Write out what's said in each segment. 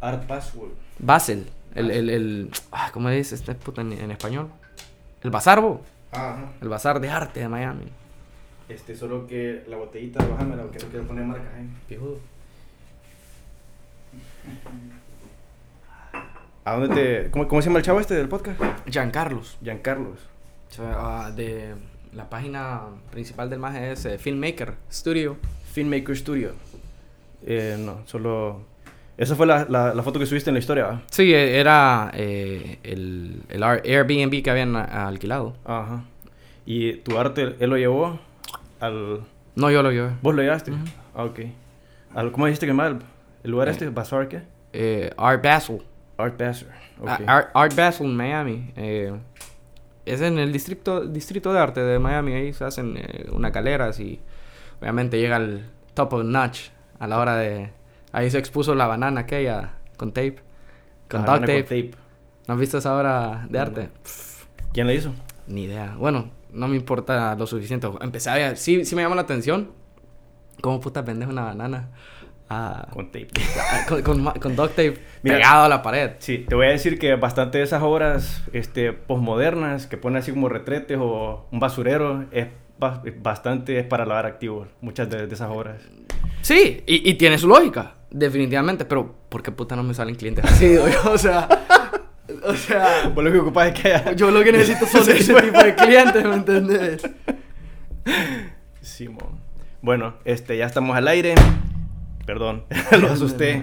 Art Basel. Basel. El, el, el, ah, ¿Cómo dice este puta en, en español? El bazar, bo. Ajá. El bazar de arte de Miami. Este, solo que la botellita, bájamela, porque no quiero poner marcas ahí. Pijudo. ¿A dónde te. ¿Cómo, cómo se llama el chavo este del podcast? Giancarlos. Giancarlos. Ah, de la página principal del MAGE es eh, Filmmaker Studio. Filmmaker Studio. Eh, no, solo. Esa fue la, la, la foto que subiste en la historia, ¿va? Sí, eh, era eh, el, el Airbnb que habían alquilado. Ajá. Y tu arte, él lo llevó al. No, yo lo llevé. ¿Vos lo llevaste? Ujú. Ah, ok. Al, ¿Cómo dijiste que llama el, lugar Eh. este? ¿Bazar qué? Eh, Art Basel. Art Basel. Ok. A- Art, Art Basel, Miami. Eh, es en el distrito, distrito de arte de Miami. Ahí se hacen eh, unas galeras y obviamente llega al top of notch a la hora de... Ahí se expuso la banana aquella con tape. Con Ah, duct una tape. ¿No has visto esa obra de arte? ¿Quién la hizo? Ni idea. Bueno, no me importa lo suficiente. Empecé a ver... Sí, sí me llamó la atención. ¿Cómo puta pendeja una banana? Ah, Con tape. con, con, con duct tape Mira. pegado a la pared. Sí, te voy a decir que bastante de esas obras este, postmodernas que ponen así como retretes o un basurero es ba- bastante es para lavar activos. Muchas de, de esas obras. Sí, y, y tiene su lógica, definitivamente, pero ¿por qué puta no me salen clientes así? O sea, o sea, Vos lo que ocupas es que haya... yo lo que necesito son Sí, ese tipo de clientes, ¿me entendés? Simón. Bueno, este, ya estamos al aire. Perdón, lo asusté.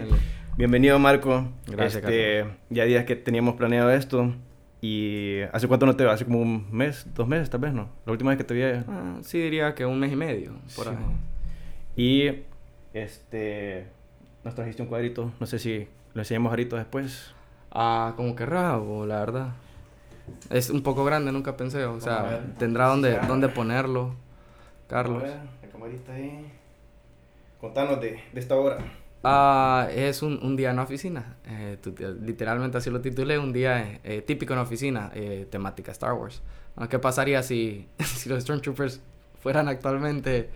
Bienvenido, Marco. Gracias, este, Ya días que teníamos planeado esto. ¿Y hace cuánto no te veo? Hace como un mes, dos meses tal vez, ¿no? La última vez que te vi. Ah, sí, diría que un mes y medio, por ahí. Simón. Y, este, nos trajiste un cuadrito. No sé si lo enseñamos ahorita después. Ah, como que rabo, la verdad. Es un poco grande, nunca pensé, o sea, tendrá donde, Ya. dónde ponerlo, Carlos. A ver, la camarita ahí. Contanos de, de esta hora. Ah, es un, un día en la oficina. Eh, tu- literalmente así lo titulé, un día eh, típico en la oficina, eh, temática Star Wars. Ah, ¿Qué pasaría si, si los Stormtroopers fueran actualmente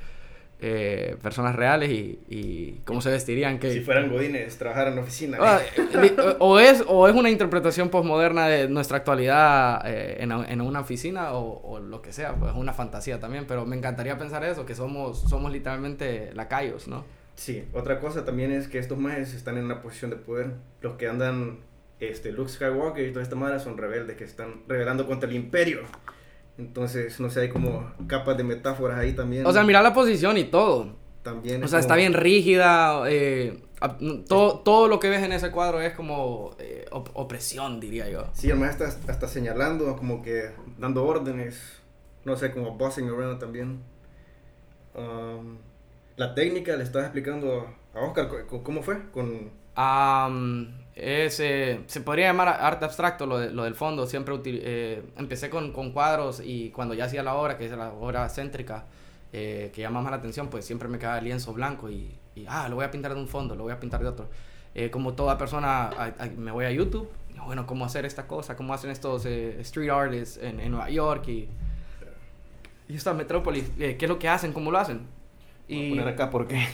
eh, personas reales y, y cómo se vestirían? Que, Si fueran godines, trabajar en oficina. Ah, li- o, es, o es una interpretación postmoderna de nuestra actualidad eh, en, en una oficina o, o lo que sea, pues una fantasía también, pero me encantaría pensar eso, que somos, somos literalmente lacayos, ¿no? Sí, otra cosa también es que estos majes están en una posición de poder. Los que andan, este, Luke Skywalker y toda esta madre son rebeldes que están rebelando contra el imperio. Entonces, no sé, hay como capas de metáforas ahí también. O sea, mira la posición y todo. También O sea, está bien rígida. eh, todo, todo lo que ves en ese cuadro es como eh, op- opresión, diría yo. Sí, maje está hasta señalando, como que dando órdenes. No sé, como bossing around también. Um, la técnica le estaba explicando a Oscar cómo fue con... Am, es, eh, se podría llamar arte abstracto lo, de- lo del fondo. Siempre util- eh, empecé con, con cuadros y cuando ya hacía la obra, que es la obra céntrica, eh, que llama más la atención, pues siempre me quedaba el lienzo blanco y, y, ah, lo voy a pintar de un fondo, lo voy a pintar de otro. Eh, como toda persona, me voy a YouTube, bueno, cómo hacer esta cosa, cómo hacen estos street artists en, en Nueva York y, y esta metrópolis, qué es lo que hacen, cómo lo hacen. Poner acá porque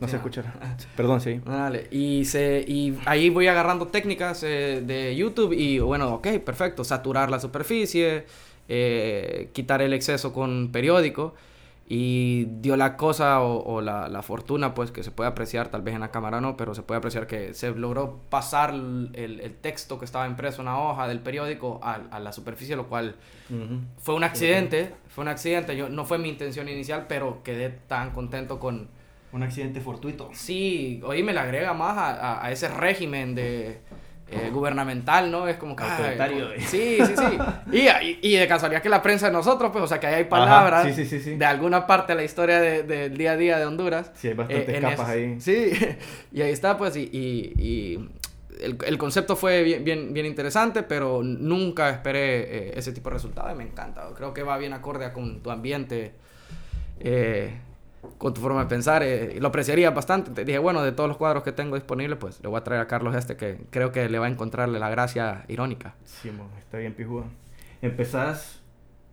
no Sí, se ah. escuchará. Perdón, sí. Dale, y, se, y ahí voy agarrando técnicas eh, de YouTube y bueno, ok, perfecto, saturar la superficie, eh, quitar el exceso con periódico y dio la cosa o, o la, la fortuna pues que se puede apreciar, tal vez en la cámara no, pero se puede apreciar que se logró pasar el, el texto que estaba impreso en una hoja del periódico a, a la superficie, lo cual Ujú. fue un accidente, fue un accidente, yo, no fue mi intención inicial, pero quedé tan contento con Un accidente fortuito. Sí, oye, me le agrega más a, a- a ese régimen de eh, gubernamental, ¿no? Es como que... ay, Autoritario, como- eh. sí, sí, sí. Y, y, y de casualidad que la prensa de nosotros, pues, o sea, que ahí hay palabras sí, sí, sí, sí. de alguna parte de la historia de- del día a día de Honduras. Sí, hay bastantes eh, capas ahí. Sí, y ahí está, pues, y... y- y el, el concepto fue bien, bien, bien interesante, pero nunca esperé eh, ese tipo de resultado y me encanta. Creo que va bien acorde a con tu ambiente, eh, con tu forma de pensar. eh, y lo apreciaría bastante. Te dije, bueno, de todos los cuadros que tengo disponibles, pues le voy a traer a Carlos este que creo que le va a encontrarle la gracia irónica. Sí, mo, está bien pijudo. Empezás,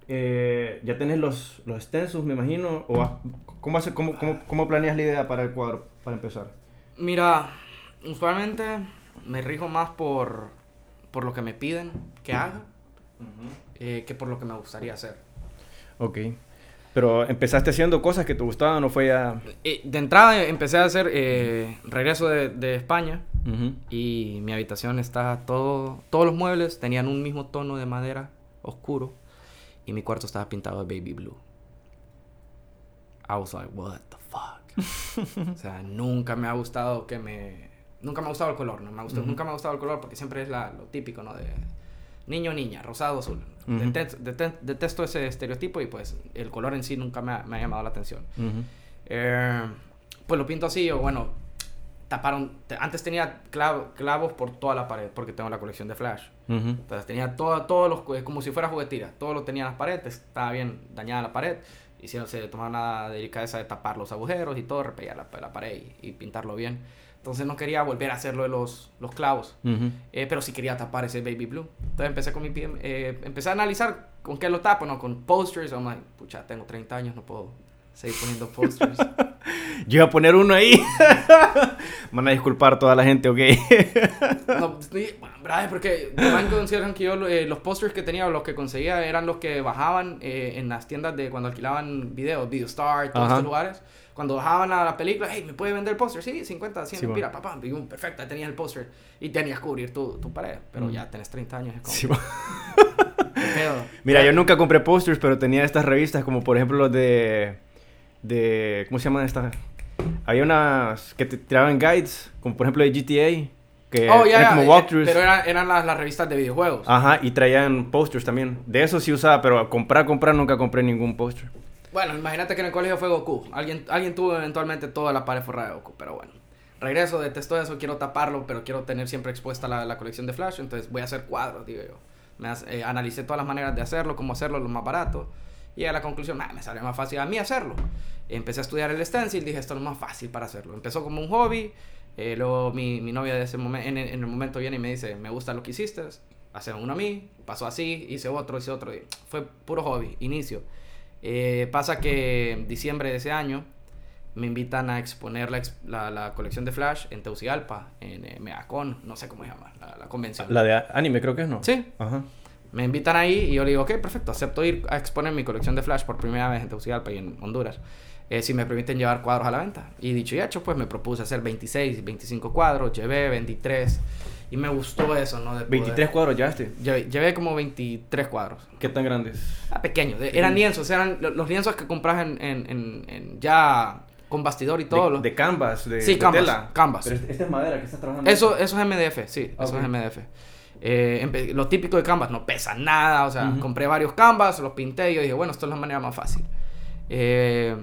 eh, ya tenés los, los stencils, me imagino, o ¿cómo, hace, cómo, cómo, cómo planeas la idea para el cuadro, para empezar? Mira, usualmente me rijo más por, por lo que me piden que haga eh, que por lo que me gustaría hacer. Ok. Pero empezaste haciendo cosas que te gustaban o fue ya... Eh, de entrada empecé a hacer eh, regreso de, de España y mi habitación está todo... Todos los muebles tenían un mismo tono de madera oscuro y mi cuarto estaba pintado de baby blue. I was like, what the fuck? o sea, nunca me ha gustado que me... Nunca me ha gustado el color, no me ha gustado, nunca me ha gustado el color porque siempre es la, lo típico, ¿no? De niño, niña, rosado, azul. detesto, ese estereotipo y pues el color en sí nunca me ha, me ha llamado la atención. Eh, pues lo pinto así, o bueno, taparon. Antes tenía clavos por toda la pared, porque tengo la colección de Flash. Entonces tenía todo, todos los. como si fuera juguetira. Todo lo tenía en las paredes, estaba bien dañada la pared. Hicieron, se tomaron la delicadeza de tapar los agujeros y todo, repellar la, la pared y pintarlo bien. Entonces no quería volver a hacerlo de los, los clavos. Eh, pero sí quería tapar ese baby blue. Entonces empecé con mi eh, empecé a analizar con qué lo tapo, ¿no? Con posters. I'm like, pucha, tengo 30 años, no puedo seguir poniendo posters. Yo iba a poner uno ahí. Van a disculpar toda la gente, ok. no, bueno, porque van consideran que yo eh, los posters que tenía o los que conseguía eran los que bajaban en las tiendas de cuando alquilaban videos, VideoStar, todos estos lugares cuando bajaban a la película, hey, ¿me puede vender el póster? Sí, 50, 100, mira, papá, perfecto, ahí tenías el póster y tenías que cubrir tu, tu pared, pero ya tenés 30 años. Es como... mira, yo nunca compré pósters, pero tenía estas revistas como por ejemplo los de, de, ¿cómo se llaman estas? Había unas que te tiraban guides, como por ejemplo de GTA. Que oh, eran como eh, walkthroughs. Pero eran, eran las, las, revistas de videojuegos. Ajá, y traían posters también. De eso sí usaba, pero comprar, comprar nunca compré ningún póster. Bueno, imagínate que en el colegio fue Goku. Alguien, alguien tuvo eventualmente toda la pared forrada de Goku, pero bueno. Regreso, detesto eso, quiero taparlo, pero quiero tener siempre expuesta la, colección de Flash, entonces voy a hacer cuadros, digo yo. Eh, analicé todas las maneras de hacerlo, cómo hacerlo lo más barato, y a la conclusión, me salió más fácil a mí hacerlo. Empecé a estudiar el stencil, dije, esto es lo más fácil para hacerlo. Empezó como un hobby, eh, luego mi, mi, novia de ese momento, en, el momento viene y me dice, me gusta lo que hiciste, hace uno a mí, pasó así, hice otro, hice otro, fue puro hobby, inicio. Eh, pasa que en diciembre de ese año me invitan a exponer la, la, colección de Flash en Teucigalpa, en eh, Meacon, no sé cómo se llama, la, convención. La de anime creo que es, ¿no? Sí. Ajá. Me invitan ahí y yo le digo, ok, perfecto, acepto ir a exponer mi colección de Flash por primera vez en Teucigalpa y en Honduras. Eh, si me permiten llevar cuadros a la venta. Y dicho y hecho, pues me propuse hacer 26, 25 cuadros, llevé 23. Y me gustó eso, ¿no? De ¿23 cuadros llevaste? Llevé, llevé, como 23 cuadros. ¿Qué tan grandes? Ah, pequeños. Eran lienzos, eran los lienzos que compras en, en, en, ya con bastidor y todo. De, canvas, de, sí, canvas, canvas. Pero esta es madera que estás trabajando. Eso, eso es MDF, sí, eso es MDF. Eh, lo típico de canvas no pesa nada, o sea, compré varios canvas, los pinté y yo dije, bueno, esto es la manera más fácil. Eh,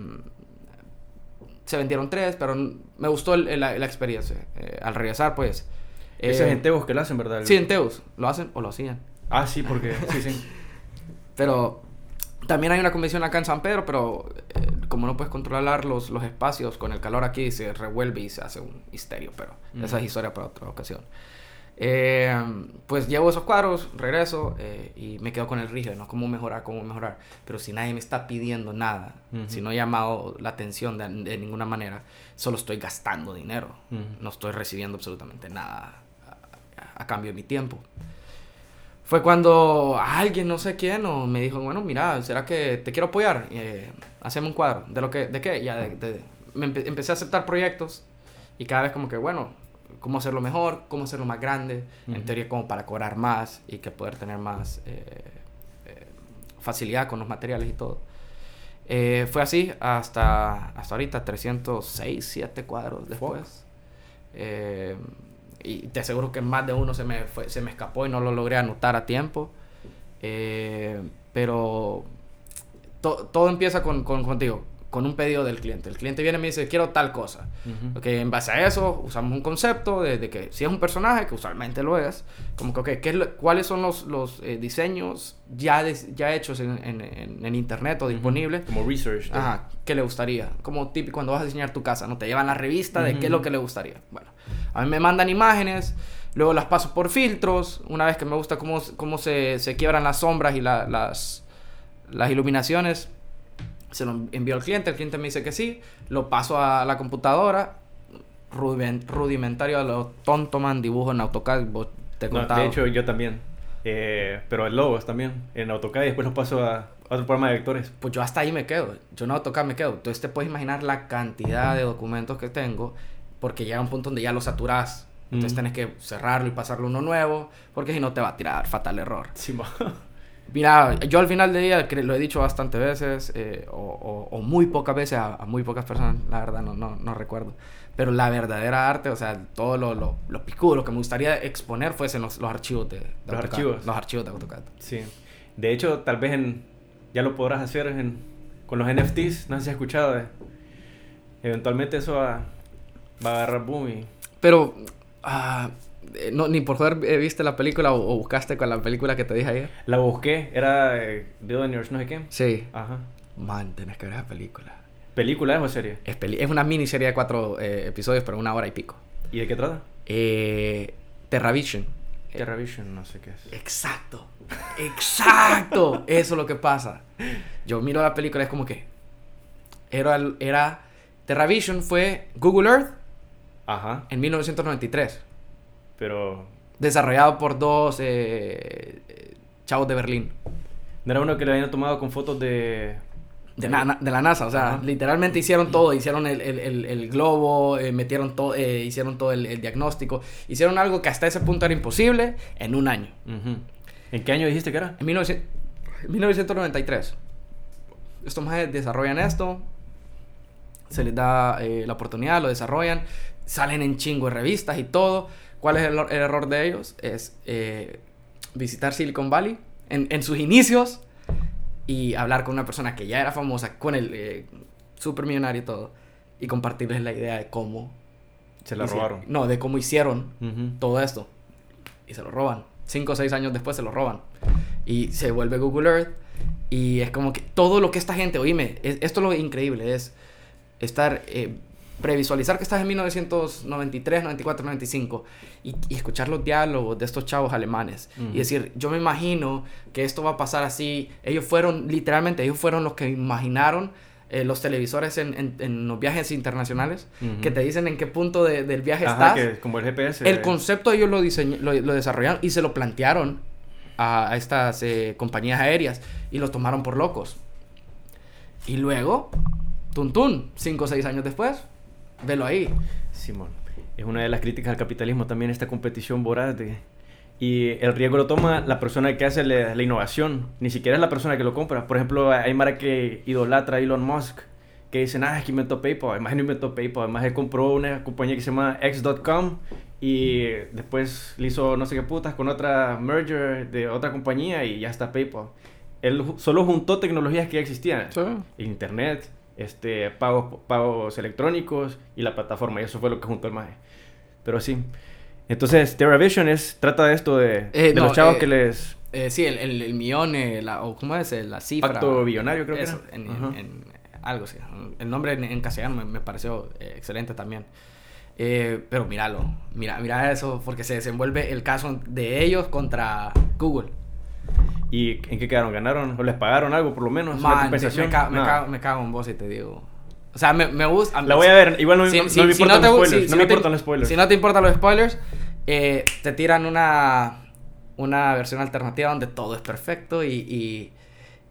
se vendieron tres, pero me gustó la, la, experiencia. Eh, al regresar, pues ese es en Teus que lo hacen, ¿verdad? Sí, en Teus. Lo hacen o lo hacían. Ah, sí, porque... sí, sí. Pero también hay una convención acá en San Pedro, pero eh, como no puedes controlar los, los espacios con el calor aquí, se revuelve y se hace un histerio, pero esa es historia para otra ocasión. Eh, pues llevo esos cuadros, regreso eh, y me quedo con el rígido, ¿no? ¿Cómo mejorar? ¿Cómo mejorar? Pero si nadie me está pidiendo nada, si no he llamado la atención de, de, ninguna manera, solo estoy gastando dinero, no estoy recibiendo absolutamente nada a, cambio de mi tiempo. Fue cuando alguien, no sé quién, o me dijo, bueno, mira, ¿será que te quiero apoyar? Eh, hacemos un cuadro. ¿De lo que, de qué? Ya, de, me empecé a aceptar proyectos y cada vez como que, bueno, cómo hacerlo mejor, cómo hacerlo más grande, en teoría como para cobrar más y que poder tener más eh, eh, facilidad con los materiales y todo. Eh, fue así hasta, hasta ahorita, 306, 7 cuadros después. Y te aseguro que más de uno se me, fue, se me escapó y no lo logré anotar a tiempo. Eh, pero todo empieza con, con, contigo, con un pedido del cliente. El cliente viene y me dice, quiero tal cosa. en base a eso, usamos un concepto de, que si es un personaje, que usualmente lo es, como que, okay, ¿qué ¿cuáles son los, los eh, diseños ya, ya hechos en, en, en, internet o disponibles? Como research. Ajá, ¿qué le gustaría? Como típico cuando vas a diseñar tu casa, ¿no? Te llevan la revista de qué es lo que le gustaría. Bueno, a mí me mandan imágenes, luego las paso por filtros, una vez que me gusta cómo, cómo se, se quiebran las sombras y la, las, las iluminaciones se lo envío al cliente, el cliente me dice que sí, lo paso a la computadora, rudiment- rudimentario a lo tonto, man, dibujo en AutoCAD. Vos te No, de hecho, yo también. Eh, pero en logos también. En AutoCAD y después los paso a, otro programa de vectores. Pues yo hasta ahí me quedo. Yo no AutoCAD me quedo. Entonces te puedes imaginar la cantidad de documentos que tengo. Porque llega un punto donde ya lo saturás. Entonces Mm. tenés que cerrarlo y pasarlo uno nuevo. Porque si no te va a tirar fatal error. Sí. Mira, yo al final del día, lo he dicho bastantes veces, eh, o, o- o muy pocas veces a, a muy pocas personas, la verdad no, no, no recuerdo. Pero la verdadera arte, o sea, todo lo, lo, lo picudo, lo que me gustaría exponer fuesen los, los archivos de, de Los AutoCAD. archivos. Los archivos de AutoCAD. Sí. De hecho, tal vez en, ya lo podrás hacer en, con los NFTs. No sé si has escuchado. de- eventualmente eso va, va a agarrar boom y... Pero, ah, eh, no, ni por joder eh, viste la película o, o buscaste con la película que te dije ayer. La busqué. Era eh, Billionaires, no sé qué. Sí. Ajá. Man, tenés que ver esa película. ¿Película es o serie? Es, peli- es una miniserie de cuatro eh, episodios, pero una hora y pico. ¿Y de qué trata? Eh, Terravision. TerraVision, no sé qué es. Exacto. Exacto. Eso es lo que pasa. Yo miro la película, es como que. Era. era Terravision fue Google Earth Ajá. en 1993. Pero... Desarrollado por dos eh, eh, chavos de Berlín. ¿No era uno que le habían tomado con fotos de... De, na- de la NASA, o sea, Ajá. literalmente hicieron todo, hicieron el, el- el- el globo, eh, metieron todo, eh, hicieron todo el, diagnóstico, hicieron algo que hasta ese punto era imposible en un año. ¿En qué año dijiste que era? En 1900 en 1993. Estos más desarrollan esto, se les da eh, la oportunidad, lo desarrollan, salen en chingo de revistas y todo. ¿Cuál es el, el error de ellos? Es eh, visitar Silicon Valley en, en sus inicios y hablar con una persona que ya era famosa, con el eh, super millonario y todo, y compartirles la idea de cómo. Se la hicieron- robaron. No, de cómo hicieron todo esto. Y se lo roban. Cinco o seis años después se lo roban. Y se vuelve Google Earth. Y es como que todo lo que esta gente, oíme, es- esto es lo increíble, es estar, eh, previsualizar que estás en 1993, 94, 95 y, y escuchar los diálogos de estos chavos alemanes. Y decir, yo me imagino que esto va a pasar así. Ellos fueron, literalmente, ellos fueron los que imaginaron eh, los televisores en, en- en los viajes internacionales, que te dicen en qué punto de- del viaje Ajá, estás. que como el GPS. El concepto ellos lo, diseñ- lo, lo desarrollaron y se lo plantearon a, a estas eh, compañías aéreas y los tomaron por locos. Y luego, tuntún, cinco o seis años después, velo ahí. Simón. Es una de las críticas al capitalismo también esta competición voraz de... Y el riesgo lo toma la persona que hace la, la innovación, ni siquiera es la persona que lo compra. Por ejemplo, hay Mara que idolatra a Elon Musk, que dicen, ah, es que inventó PayPal. Además, no inventó PayPal. Además, él compró una compañía que se llama X.com y después le hizo no sé qué putas con otra merger de otra compañía y ya está PayPal. Él solo juntó tecnologías que ya existían. Internet, este, pagos, pagos electrónicos y la plataforma. Y eso fue lo que juntó el MAE. Pero sí. Entonces, TerraVision es, trata de esto de, Eh, de no, los chavos eh, que les... Eh, sí, el, el, el millón, eh, la, o ¿cómo es? Eh, La cifra. Pacto billonario, creo que en- en- algo así. El nombre en, en castellano me, me pareció excelente también. Pero míralo, mira, mira eso, porque se desenvuelve el caso de ellos contra Google. ¿Y en qué quedaron? ¿Ganaron? ¿O les pagaron algo por lo menos? ¿Una Man, me, compensación? ca- me No. cago, me cago en vos y te digo. O sea, me, me gusta. La voy a ver. Igual no, Si- no- si- no me si importan te los spoilers. si- no me te- importan los spoilers. Si no te importan los spoilers, eh, te tiran una, una versión alternativa donde todo es perfecto y, y,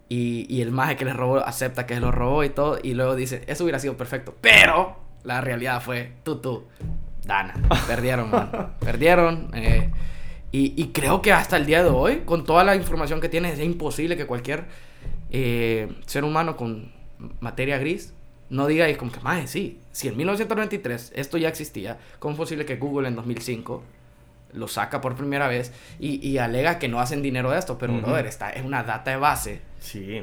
y, y el maje que les robó acepta que lo robó y todo. Y luego dice, eso hubiera sido perfecto. Pero la realidad fue, tú, tú, Dana. Perdieron, man. Perdieron. eh, y, y creo que hasta el día de hoy, con toda la información que tienes, es imposible que cualquier eh, ser humano con materia gris no diga y como que, más sí, si en 1993 esto ya existía, ¿cómo es posible que Google en 2005 lo saca por primera vez y, y alega que no hacen dinero de esto? Pero, Ujú. brother, esta es una data de base Sí.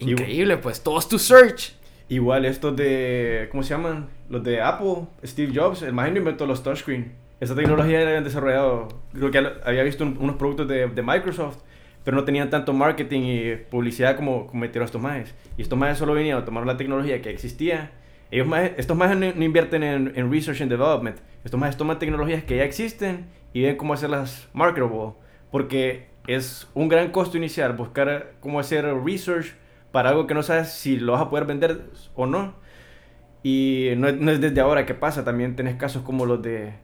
increíble, pues, todos tu search. Igual estos de... ¿Cómo se llaman? Los de Apple. Steve Jobs. El más inventó los touchscreen. Esa tecnología la habían desarrollado... Creo que había visto un- unos productos de, de Microsoft. Pero no tenían tanto marketing y publicidad como, como metieron estos majes. Y estos majes solo venían a tomar la tecnología que existía. Ellos majes- estos majes no, no invierten en, en research and development. Estos majes toman tecnologías que ya existen y ven cómo hacerlas marketable. Porque es un gran costo inicial buscar cómo hacer research para algo que no sabes si lo vas a poder vender o no. Y no, no es desde ahora que pasa, también tenés casos como los de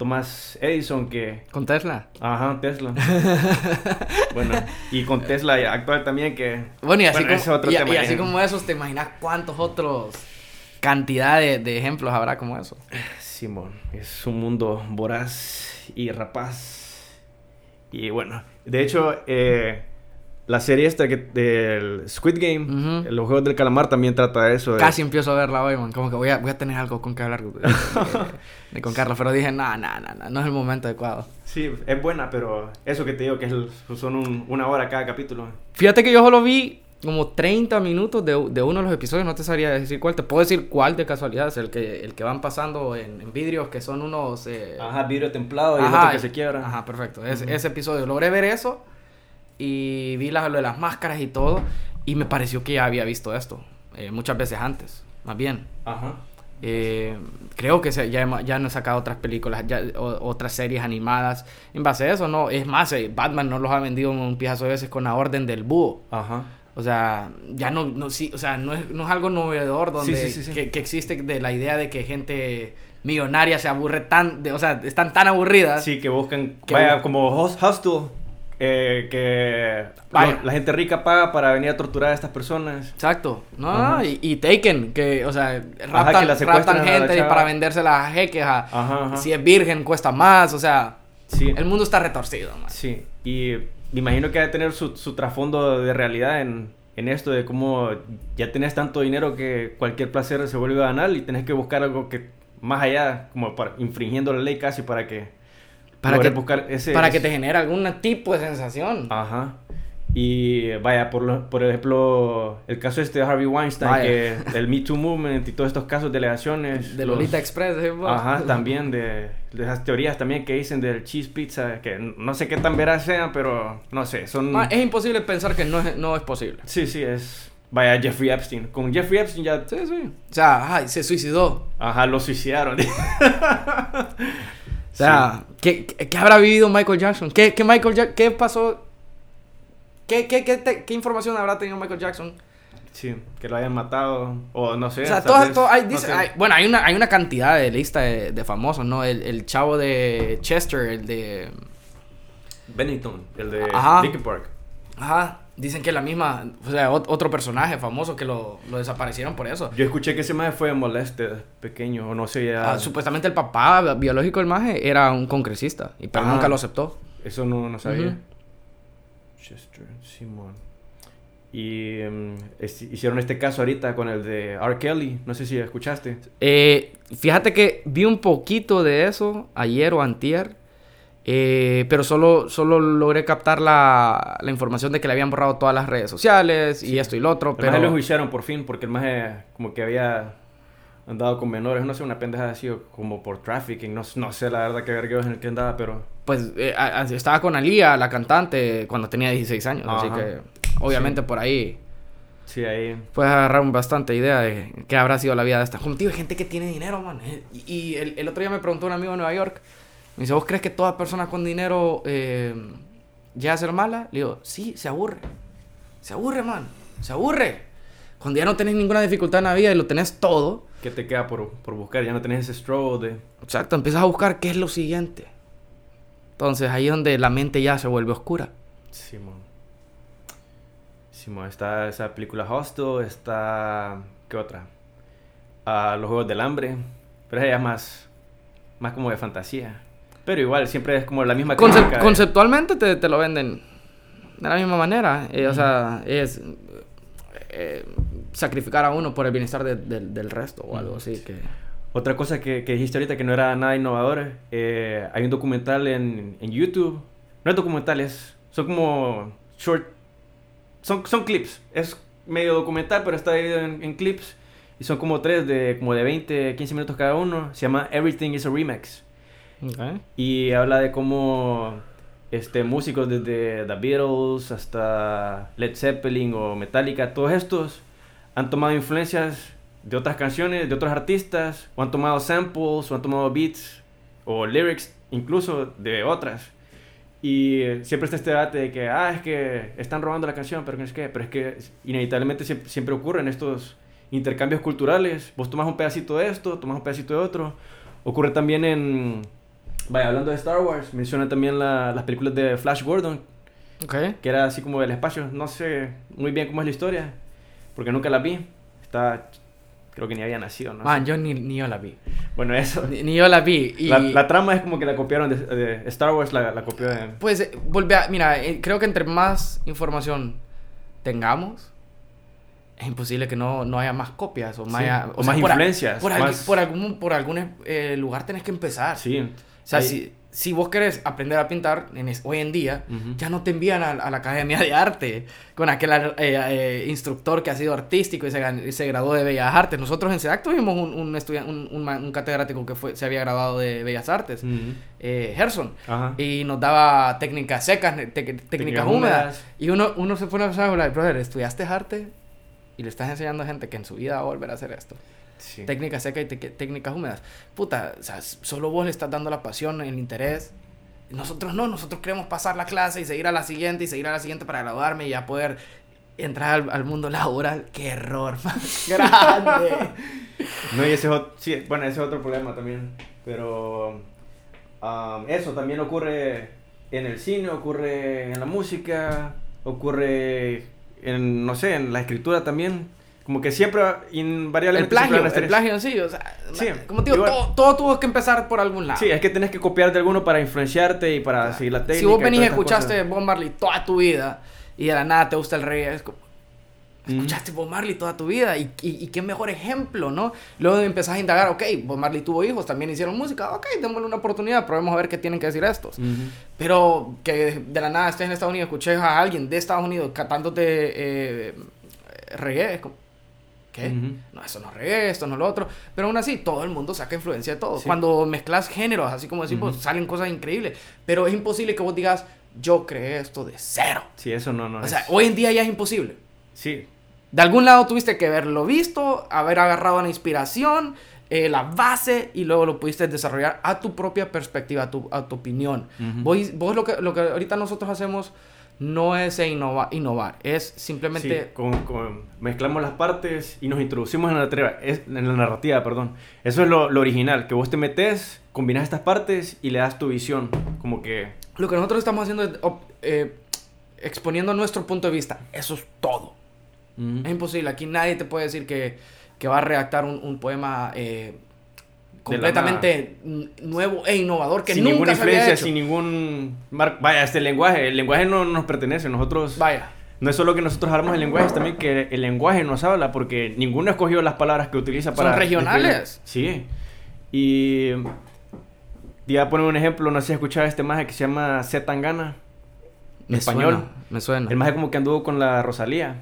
Thomas Edison que... Con Tesla. Ajá, Tesla. bueno, y con Tesla actual también que... Bueno, y así, Bueno, como, es otro y, tema, y así como esos, ¿te imaginas cuántos otros cantidad de, de ejemplos habrá como eso? Simón, es un mundo voraz y rapaz. Y bueno, de hecho, eh, la serie esta que, del Squid Game, Ujú. los juegos del calamar también trata de eso. de- Casi empiezo a verla hoy, man. Como que voy a, voy a tener algo con que hablar de- de- de- con Carlos. Pero dije, no, no, no, no, no es el momento adecuado. Sí, es buena, pero eso que te digo que es el- son un- una hora cada capítulo. Fíjate que yo solo vi como 30 minutos de, de uno de los episodios. No te sabría decir cuál. Te puedo decir cuál de casualidad es el que, el que van pasando en, en vidrios que son unos... eh, Ajá, vidrio templado y el Ajá, otro que se quiebra. Ajá, perfecto. Es-. Ese episodio. Logré ver eso y vi la- lo de las máscaras y todo. Y me pareció que ya había visto esto eh, muchas veces antes, más bien. Ajá. Eh, creo que se- ya, hemos- ya he sacado otras películas, ya, o- otras series animadas en base a eso, ¿no? Es más, eh, Batman no los ha vendido un pijazo de veces con la orden del búho. Ajá. O sea, ya no, no, sí, o sea, no es, no es algo novedor donde Sí, sí. Que, que existe de la idea de que gente millonaria se aburre tan, de, o sea, están tan aburridas. Sí, que buscan, Que vaya, como hos- hostel, eh, que la gente rica paga para venir a torturar a estas personas. Exacto, no, Ajá. y, y Taken, que, o sea, raptan, que la secuestran raptan gente y para vendérsela a jeques, a- Ajá, ajá. si es virgen cuesta más, o sea, Sí. el mundo está retorcido, man. Sí, y me imagino que ha de tener su, su trasfondo de realidad en, en esto de cómo ya tenés tanto dinero que cualquier placer se vuelve banal y tenés que buscar algo que más allá, como para, infringiendo la ley casi para que Para que, buscar ese para que te genere algún tipo de sensación. Ajá. Y vaya, por, lo- por ejemplo, el caso este de Harvey Weinstein, Vaya. que el Me Too Movement y todos estos casos de alegaciones. de los- Lolita Express, ¿eh? Ajá, también de, de esas teorías también que dicen del cheese pizza, que no sé qué tan veraz sean, pero no sé, son... Ah, es imposible pensar que no es, no es posible. Sí, sí, es... Vaya, Jeffrey Epstein. Con Jeffrey Epstein ya... Sí, sí. O sea, se suicidó. Ajá, lo suicidaron. O sea, ¿qué, qué, qué habrá vivido Michael Jackson? ¿Qué, qué Michael Ja- qué pasó? ¿Qué, qué, qué, te- qué información habrá tenido Michael Jackson? Sí, que lo hayan matado, o no sé. O sea, vez, todas- hay, no dice- sé. hay- bueno, hay una, hay una cantidad de lista de, de famosos, ¿no? El, el chavo de Chester, el de... Bennington, el de. Linkin Park. Ajá, dicen que la misma, o sea, ot- otro personaje famoso que lo, lo desaparecieron por eso. Yo escuché que ese maje fue molested pequeño, o no sé, ya... Ah, supuestamente el papá biológico del maje era un congresista, y pero nunca lo aceptó. Eso no, no sabía. Chester, Simón. Y em, es- hicieron este caso ahorita con el de R. Kelly. No sé si escuchaste. Eh, fíjate que vi un poquito de eso ayer o antier, eh, pero solo, solo logré captar la, la información de que le habían borrado todas las redes sociales y esto y lo otro, El maje lo pero... enjuiciaron por fin porque el maje como que había andado con menores. No sé, una pendeja así o como por trafficking. No, no sé la verdad qué vergueos en el que andaba, pero... Pues eh, estaba con Alía, la cantante, cuando tenía 16 años, así Ajá. que obviamente por ahí Sí, ahí... puedes agarrar bastante idea de qué habrá sido la vida de esta. Como digo, hay gente que tiene dinero, man. eh, Y, y el, el otro día me preguntó un amigo de Nueva York, me dice, ¿vos crees que toda persona con dinero eh, llega a ser mala? Le digo, sí, se aburre. Se aburre, man. Se aburre. Cuando ya no tenés ninguna dificultad en la vida y lo tenés todo, ¿Qué te queda por, por buscar? Ya no tenés ese stroll de... exacto, empiezas a buscar qué es lo siguiente. Entonces ahí es donde la mente ya se vuelve oscura. Simón. Simón, está esa película Hostel, está... ¿Qué otra? Ah, Los Juegos del Hambre. Pero ella es más... Más como de fantasía. Pero igual, siempre es como la misma Concep- crítica de- conceptualmente te, te lo venden de la misma manera. eh, O sea, es eh, sacrificar a uno por el bienestar de- del- del resto o algo así. que Otra cosa que, que dijiste ahorita que no era nada innovador, eh, hay un documental en, en YouTube. No es documental, es, son como short, son, son clips. Es medio documental, pero está dividido en, en clips. Y son como tres de como de 20, 15 minutos cada uno. Se llama Everything is a Remix. Y habla de cómo este, músicos desde The Beatles hasta Led Zeppelin o Metallica, todos estos han tomado influencias de otras canciones, de otros artistas, o han tomado samples, o han tomado beats, o lyrics, incluso de otras. Y siempre está este debate de que, ah, es que están robando la canción, pero es que, pero es que inevitablemente siempre, siempre ocurren estos intercambios culturales. Vos tomas un pedacito de esto, tomas un pedacito de otro. Ocurre también en... Vaya, hablando de Star Wars, menciona también la- las películas de Flash Gordon, Ok. que era así como del espacio. No sé muy bien cómo es la historia, porque nunca la vi. Está... Creo que ni había nacido, ¿no? Man, yo ni, ni yo la vi. Bueno, eso. Ni, ni yo la vi. Y... La, la trama es como que la copiaron de, de Star Wars, la, la copió de... Pues eh, volví a. Mira, eh, creo que entre más información tengamos, es imposible que no, no haya más copias o, más, Sí, haya- o más por a- influencias, Por, al- más- por algún, por algún eh, lugar tenés que empezar. Sí. O sea, Ahí- si, si vos querés aprender a pintar en es- hoy en día, ya no te envían a, a la Academia de Arte con aquel eh, eh, instructor que ha sido artístico y se, y se graduó de Bellas Artes. Nosotros en SEDAC tuvimos un, un, un, un un catedrático que fue, se había graduado de Bellas Artes, Ujú. eh, Gerson. Ajá. Y nos daba técnicas secas, te- técnicas, Técnicas húmedas. húmedas. Y uno, uno se pone a pensar, "Hola, brother, ¿estudiaste arte? Y le estás enseñando a gente que en su vida va a volver a hacer esto. Sí. Técnicas secas y técnicas húmedas. Puta, o sea, solo vos le estás dando la pasión, el interés. Nosotros no, nosotros queremos pasar la clase y seguir a la siguiente y seguir a la siguiente para graduarme y ya poder entrar al, al mundo laboral. ¡Qué error más grande! No, y ese es otro, sí, bueno, ese es otro problema también. Pero um, eso también ocurre en el cine, ocurre en la música, ocurre en, no sé, en la escritura también. Como que siempre, el invariablemente... siempre plagio, el plagio sí, o sea, Sí, como te digo, igual. todo, todo tuvo que empezar por algún lado. Sí, es que tenés que copiar de alguno para influenciarte y para seguir la técnica. Si vos venís y escuchaste cosas. Bob Marley toda tu vida y de la nada te gusta el reggae, es como, Ujú. escuchaste Bob Marley toda tu vida y, y, y qué mejor ejemplo, ¿no? Luego empezás a indagar, ok, Bob Marley tuvo hijos, también hicieron música, ok, démosle una oportunidad, probemos a ver qué tienen que decir estos. Pero que de la nada estés en Estados Unidos, escuches a alguien de Estados Unidos cantándote eh, reggae, es como, No, eso no es reggae, esto no es lo otro. Pero aún así, todo el mundo saca influencia de todo. Sí. Cuando mezclas géneros, así como decimos, Ujú. salen cosas increíbles. Pero es imposible que vos digas, yo creé esto de cero. Sí, eso no, no O es- sea, hoy en día ya es imposible. Sí, De algún lado tuviste que haberlo visto, haber agarrado la inspiración, eh, la base, y luego lo pudiste desarrollar a tu propia perspectiva, a tu, a tu opinión. Ujú. vos, vos lo, que, lo que ahorita nosotros hacemos no es innova- innovar, es simplemente... Sí, con- con- mezclamos las partes y nos introducimos en la narrativa, es- en la narrativa, perdón. Eso es lo, lo original, que vos te metes, combinas estas partes y le das tu visión, como que... Lo que nosotros estamos haciendo es eh, exponiendo nuestro punto de vista. Eso es todo. Es imposible. Aquí nadie te puede decir que, que va a redactar un, un poema eh, completamente nuevo e innovador que sin nunca ninguna se había influencia, hecho. sin ningún... mar- Vaya, este lenguaje, el lenguaje no nos pertenece, nosotros... Vaya. No es solo que nosotros hablamos el lenguaje, es también que el lenguaje nos habla, porque ninguno escogió las palabras que utiliza Son para... regionales. describir. Sí. Y... Te voy a poner un ejemplo, no sé si has escuchado este maje que se llama Z Tangana. Me español. suena, me suena. El maje como que anduvo con la Rosalía.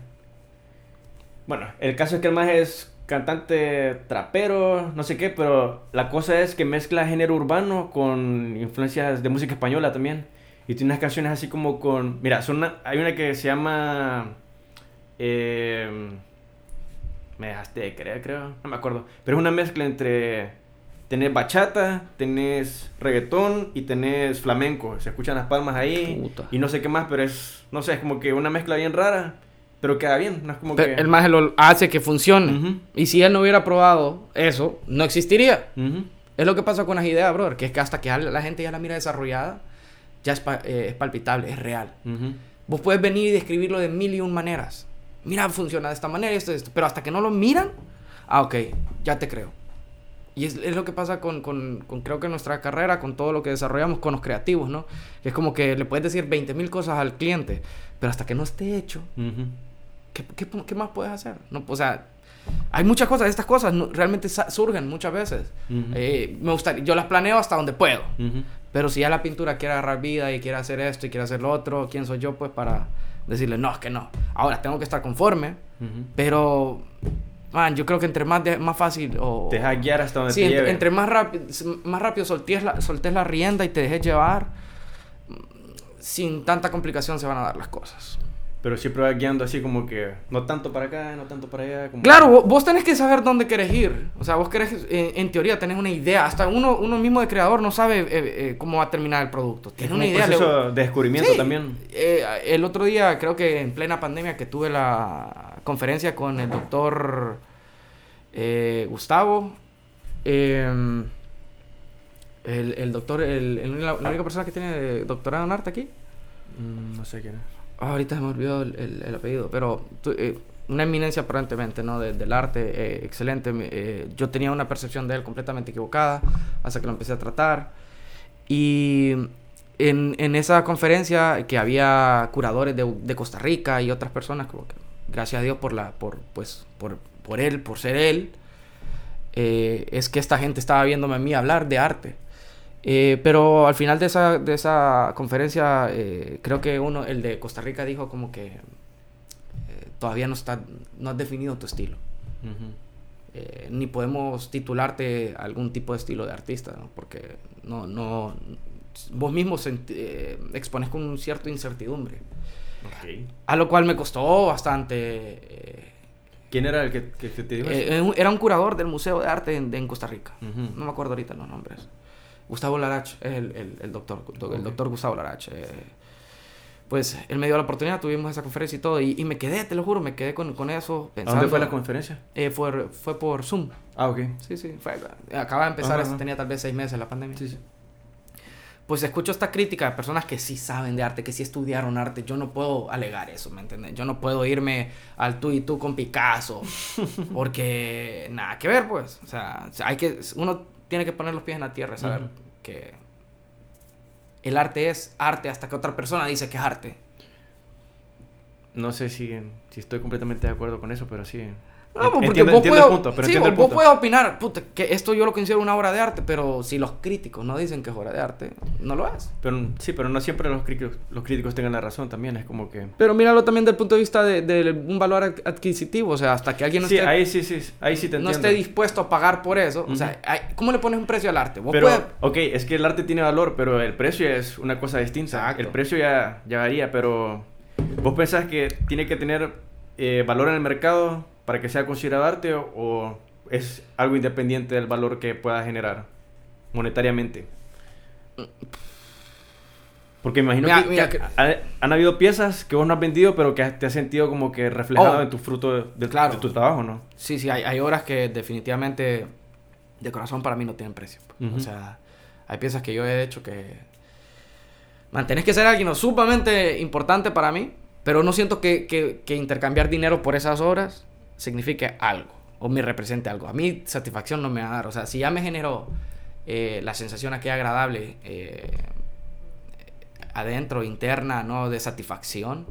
Bueno, el caso es que el maje es cantante trapero, no sé qué, pero la cosa es que mezcla género urbano con influencias de música española también. Y tiene unas canciones así como con... Mira, son una- hay una que se llama... eh, me dejaste de creer, creo. No me acuerdo. Pero es una mezcla entre... Tenés bachata, tenés reggaetón y tenés flamenco. Se escuchan las palmas ahí. Puta. Y no sé qué más, pero es... No sé, es como que una mezcla bien rara. Pero queda bien. No es como Pero que... el maje lo hace que funcione. Y si él no hubiera probado eso, no existiría. Es lo que pasa con las ideas, brother. Que es que hasta que la gente ya la mira desarrollada, ya es, pa- eh, es palpitable, es real. Ujú. Vos puedes venir y describirlo de mil y un maneras. Mira, funciona de esta manera, esto, esto. Pero hasta que no lo miran, ah, ok, ya te creo. Y es, es lo que pasa con, con, con, creo que nuestra carrera, con todo lo que desarrollamos con los creativos, ¿no? Que es como que le puedes decir 20 mil cosas al cliente, pero hasta que no esté hecho. ¿Qué, qué, qué más puedes hacer? No, o sea, hay muchas cosas, estas cosas no- realmente surgen muchas veces. Ujú. Eh, me gustaría, yo las planeo hasta donde puedo. Ujú. Pero si ya la pintura quiere agarrar vida y quiere hacer esto y quiere hacer lo otro, ¿quién soy yo pues para decirle, no, es que no? Ahora tengo que estar conforme, Ujú. pero, man, yo creo que entre más, de- más fácil o... Te dejas guiar hasta donde Sí, te entre, lleve. entre más, rápido más rápido soltés la, soltés la rienda y te dejes llevar, sin tanta complicación se van a dar las cosas. Pero siempre vas guiando así como que... No tanto para acá, no tanto para allá. Como... Claro, vos, tenés que saber dónde querés ir. O sea, vos querés, eh, en teoría, tenés una idea. Hasta uno, uno mismo de creador no sabe eh, eh, cómo va a terminar el producto. Tiene una un idea. le- proceso de descubrimiento Sí. también. Eh, el otro día, creo que en plena pandemia, que tuve la conferencia con el doctor eh, Gustavo, em, el, el doctor, el, el- la, la única persona que tiene doctorado en arte aquí. Mm, no sé quién es. Ah, ahorita me olvidó el, el- el apellido, pero eh, una eminencia aparentemente, ¿no? De- del arte, eh, excelente. eh, yo tenía una percepción de él completamente equivocada hasta que lo empecé a tratar. Y en, en esa conferencia que había curadores de, de Costa Rica y otras personas, como que, gracias a Dios por, la, por, pues, por, por él, por ser él, eh, es que esta gente estaba viéndome a mí hablar de arte. Eh, pero al final de esa, de esa conferencia, eh, creo que uno, el de Costa Rica, dijo como que eh, todavía no, está, no has definido tu estilo. Eh, ni podemos titularte algún tipo de estilo de artista, ¿no? porque no, no, vos mismo expones con un cierto incertidumbre. A lo cual me costó bastante. ¿Quién era el que, te dijo eso? era un curador del Museo de Arte en, en Costa Rica. No me acuerdo ahorita los nombres. Gustavo Larach es el, el, el doctor, el doctor Gustavo Larach. eh, pues él me dio la oportunidad, tuvimos esa conferencia y todo, y, y me quedé, te lo juro, me quedé con, con eso ¿A pensando. dónde fue la conferencia? Eh, fue, fue por Zoom. Ah, ok. Sí, sí, fue, acaba de empezar, Ajá, ajá. tenía tal vez seis meses la pandemia. Sí, sí. Pues escucho esta crítica de personas que sí saben de arte, que sí estudiaron arte. Yo no puedo alegar eso, ¿me entiendes? Yo no puedo irme al tú y tú con Picasso. Porque nada que ver, pues. O sea, hay que, uno tiene que poner los pies en la tierra y saber que el arte es arte hasta que otra persona dice que es arte. No sé si, si estoy completamente de acuerdo con eso, pero sí. No, porque entiendo, vos, entiendo puedo- el punto, pero sí, entiendo el vos punto. puedes opinar, puta, que esto yo lo considero una obra de arte, pero si los críticos no dicen que es obra de arte, no lo es. Pero, sí, pero no siempre los críticos, los críticos tengan la razón también. Es como que... Pero míralo también del punto de vista de, de un valor ad- adquisitivo, o sea, hasta que alguien no, sí, esté, ahí sí, sí. Ahí sí te no esté dispuesto a pagar por eso, o sea, Ujú. hay- ¿cómo le pones un precio al arte? Vos Pero, puedes- ok, es que el arte tiene valor, pero el precio es una cosa distinta. Exacto. El precio ya, ya varía, pero ¿vos pensás que tiene que tener eh, valor en el mercado para que sea considerado arte o, o es algo independiente del valor que pueda generar monetariamente? Porque me imagino Mira, que, mira que que- ha- han habido piezas que vos no has vendido, pero que te has sentido como que reflejado Oh. en tu fruto de, de- Claro. de tu trabajo, ¿no? Sí, sí, hay, hay obras que definitivamente de corazón para mí no tienen precio. pues. O Ujú. sea, hay piezas que yo he hecho que... Mantenés que ser alguien sumamente importante para mí, pero no siento que, que- que intercambiar dinero por esas obras signifique algo o me represente algo. A mí satisfacción no me va a dar. O sea, si ya me generó eh, la sensación aquí agradable eh, adentro, interna, ¿no? De satisfacción,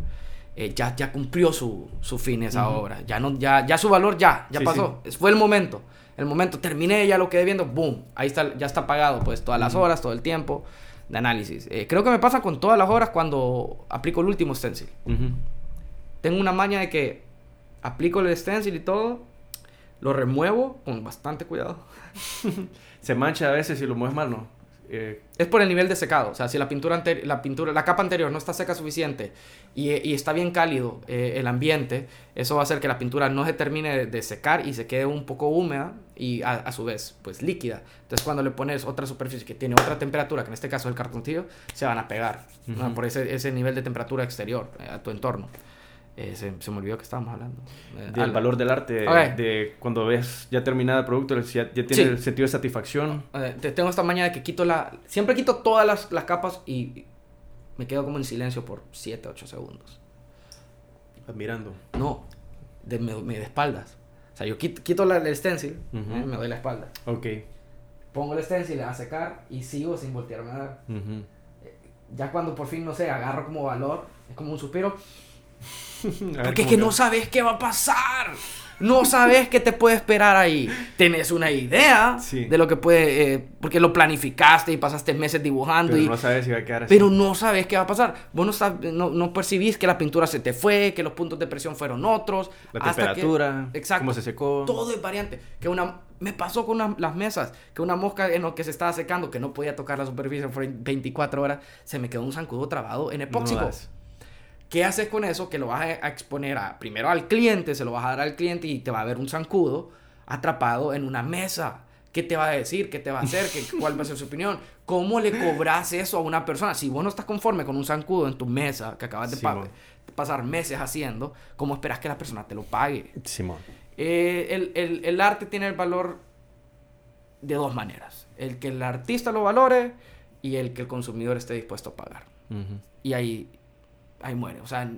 eh, ya, ya cumplió su, su fin esa obra. Ya, no, ya, ya su valor ya, ya Sí, pasó. Fue el momento. El momento, terminé, ya lo quedé viendo, boom. Ahí está, ya está pagado, pues, todas las horas, todo el tiempo de análisis. Eh, creo que me pasa con todas las horas cuando aplico el último stencil. Tengo una maña de que aplico el stencil y todo, lo remuevo con bastante cuidado. Se mancha a veces si lo mueves mal, ¿no? Eh, Es por el nivel de secado. O sea, si la pintura, la pintura, la capa anterior no está seca suficiente y, y está bien cálido eh, el ambiente, eso va a hacer que la pintura no se termine de, secar y se quede un poco húmeda y a, a su vez, pues líquida. Entonces, cuando le pones otra superficie que tiene otra temperatura, que en este caso es el cartoncillo, se van a pegar por ese, ese nivel de temperatura exterior eh, a tu entorno. Eh, se, se me olvidó que estábamos hablando. Eh, del al- valor del arte, Ok. de cuando ves ya terminado el producto, ya, ya tiene Sí. el sentido de satisfacción. Eh, te- tengo esta maña de que quito la... Siempre quito todas las, las capas y me quedo como en silencio por 7, 8 segundos. Admirando. No, de, me, me de espaldas. O sea, yo quito, quito la, el stencil, Ujú. eh, me doy la espalda. Ok. Pongo el stencil a secar y sigo sin voltearme a dar. Ujú. Ya cuando por fin, no sé, agarro como valor, es como un suspiro. Ver Porque es que no sabes qué va a pasar. No sabes qué te puede esperar ahí. Tenés una idea Sí. de lo que puede... eh, porque lo planificaste y pasaste meses dibujando Pero y... no sabes si va a quedar así. Pero no sabes qué va a pasar. Vos no, no, no percibís que la pintura se te fue, que los puntos de presión fueron otros. La hasta que- temperatura, Exacto. cómo se secó. Todo es variante. Que una, me pasó con una- las mesas, que una mosca en lo que se estaba secando, que no podía tocar la superficie por 24 horas, se me quedó un zancudo trabado en No epóxico. das. ¿Qué haces con eso? Que lo vas a exponer a, primero al cliente, se lo vas a dar al cliente y te va a ver un zancudo atrapado en una mesa. ¿Qué te va a decir? ¿Qué te va a hacer? ¿Qué, ¿Cuál va a ser su opinión? ¿Cómo le cobras eso a una persona? Si vos no estás conforme con un zancudo en tu mesa que acabas de pa- pasar meses haciendo, ¿cómo esperas que la persona te lo pague? Simón. Eh, el, el, el arte tiene el valor de dos maneras. El que el artista lo valore y el que el consumidor esté dispuesto a pagar. Ujú. Y ahí, ahí muere. O sea,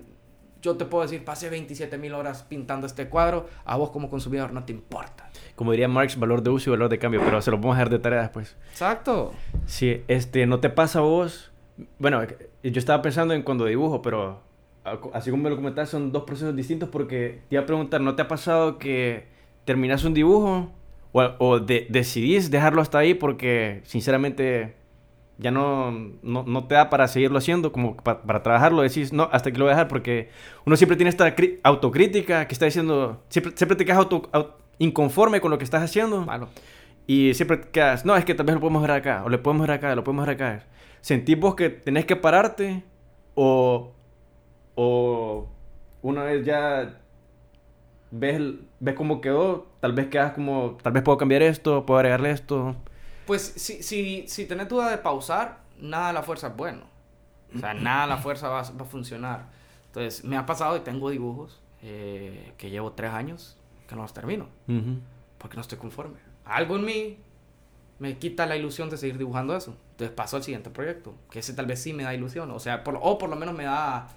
yo te puedo decir, pasé 27 mil horas pintando este cuadro, a vos como consumidor no te importa. Como diría Marx, valor de uso y valor de cambio, pero se lo vamos a dejar de tarea después. Exacto. Sí, este, ¿no te pasa a vos? Bueno, yo estaba pensando en cuando dibujo, pero así como me lo comentaste, son dos procesos distintos porque te iba a preguntar, ¿no te ha pasado que terminas un dibujo o, o de- decidís dejarlo hasta ahí porque sinceramente ya no, no, no te da para seguirlo haciendo, como pa- para trabajarlo, decís, no, hasta aquí lo voy a dejar porque uno siempre tiene esta autocrítica que está diciendo, siempre, siempre te quedas auto- au- inconforme con lo que estás haciendo. Malo. Y siempre te quedas, no, es que tal vez lo podemos ver acá, o le podemos ver acá, lo podemos ver acá. ¿Sentís vos que tenés que pararte? O, o una vez ya ves, ves cómo quedó, tal vez quedas como, tal vez puedo cambiar esto, puedo agregarle esto. Pues si, si, si tenés duda de pausar, nada a la fuerza es bueno. O sea, nada a la fuerza va, a- va a funcionar. Entonces, me ha pasado y tengo dibujos eh, que llevo tres años que no los termino. Porque no estoy conforme. Algo en mí me quita la ilusión de seguir dibujando eso. Entonces paso al siguiente proyecto. Que ese tal vez sí me da ilusión. O sea, por, o por lo menos me da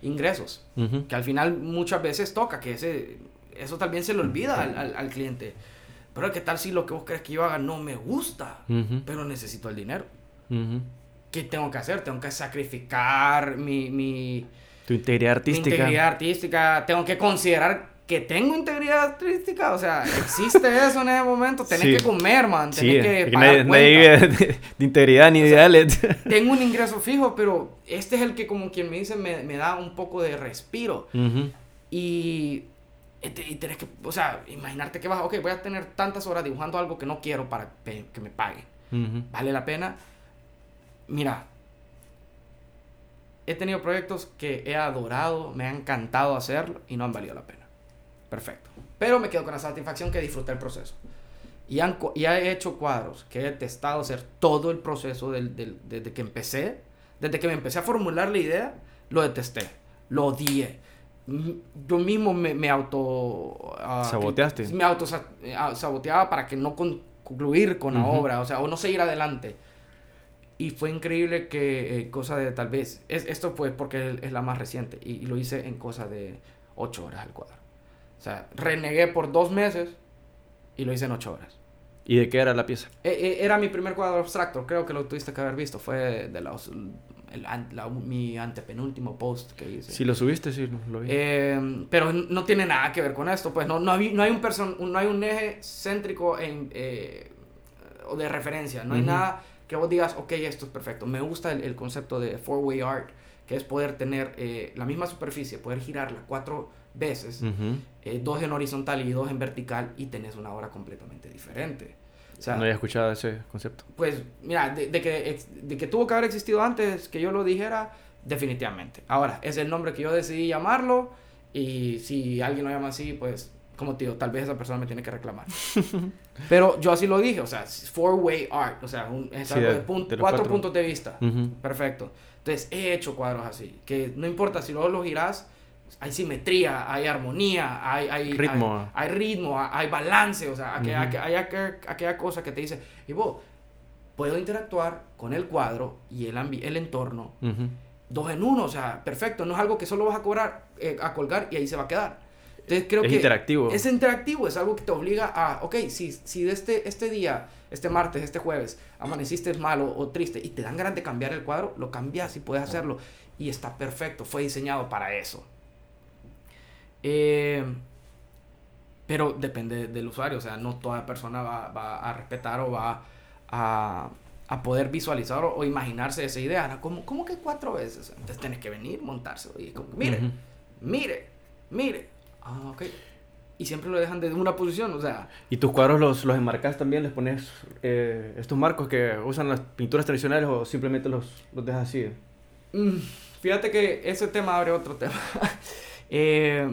ingresos. Que al final muchas veces toca. Que ese, eso también se le olvida al, al- al cliente. Pero ¿qué tal si lo que vos crees que yo haga no me gusta? Pero necesito el dinero. Ujú. ¿Qué tengo que hacer? Tengo que sacrificar mi, mi, Tu integridad mi artística. integridad artística. Tengo que considerar que tengo integridad artística. O sea, existe eso en ese momento. Tenés Sí. que comer, man. Tenés Sí, que pagar nadie, nadie de, de integridad ni de ideales. Tengo un ingreso fijo, pero este es el que, como quien me dice, me, me da un poco de respiro. Y, y tenés que, o sea, imaginarte que vas, ok, voy a tener tantas horas dibujando algo que no quiero para que me paguen. Ujú. ¿Vale la pena? Mira, he tenido proyectos que he adorado, me ha encantado hacerlo y no han valido la pena. Perfecto. Pero me quedo con la satisfacción que disfruté el proceso. Y, han, y he hecho cuadros que he testado hacer todo el proceso del, del- desde que empecé, desde que me empecé a formular la idea, lo detesté, lo odié. Yo mismo me, me auto... ah, ¿Saboteaste? Me auto eh, ah, saboteaba para que no con- concluir con la Ujú. obra, o sea, o no seguir adelante. Y fue increíble que eh, cosa de tal vez, es, esto fue porque es, la más reciente y, y lo hice en cosa de 8 horas el cuadro. O sea, renegué por dos meses y lo hice en 8 horas. ¿Y de qué era la pieza? Eh, eh, era mi primer cuadro abstracto, creo que lo tuviste que haber visto. Fue de los, el la- mi antepenúltimo post que hice. Si lo subiste, sí, lo vi. Eh, pero no tiene nada que ver con esto, pues no, no, hay, no, hay, un person, no hay un eje céntrico en, eh, o de referencia, no hay Ujú. nada que vos digas, ok, esto es perfecto. Me gusta el, el concepto de four-way art, que es poder tener eh, la misma superficie, poder girarla cuatro veces, Ujú. eh, dos en horizontal y dos en vertical, y tenés una obra completamente diferente. O sea, no había escuchado ese concepto. pues mira, de, de que, de que tuvo que haber existido antes que yo lo dijera, definitivamente. Ahora, es el nombre que yo decidí llamarlo y si alguien lo llama así, pues como digo, tal vez esa persona me tiene que reclamar. Pero yo así lo dije, o sea, es four-way art, o sea, un, es Sí, algo de- cuatro, cuatro. puntos de vista. Perfecto. Entonces, he hecho cuadros así, que no importa si luego los girás, hay simetría, hay armonía, hay, hay Ritmo. hay, hay ritmo, hay, balance, o sea, aquella, Ujú. hay aquella, aquella cosa que te dice, y vos, puedo interactuar con el cuadro y el, ambi- el entorno Ujú. dos en uno, o sea, perfecto, no es algo que solo vas a cobrar, eh, a colgar y ahí se va a quedar. Entonces creo Es que interactivo. es interactivo, es algo que te obliga a, ok, si, si de este, este día, este martes, este jueves, amaneciste malo o triste y te dan ganas de cambiar el cuadro, lo cambias y puedes hacerlo. Y está perfecto, fue diseñado para eso. Eh, pero depende del usuario, o sea, no toda persona va, va a respetar o va a, a poder visualizar o, o imaginarse esa idea. ¿no? ¿Cómo, cómo que cuatro veces? Entonces tienes que venir, montarse. Y como, mire, mire, mire. Ah, ok. Y siempre lo dejan de una posición, o sea, ¿Y tus cuadros los, los enmarcas también? ¿Les pones eh, estos marcos que usan las pinturas tradicionales o simplemente los, los dejas así? mm, fíjate que ese tema abre otro tema. Eh,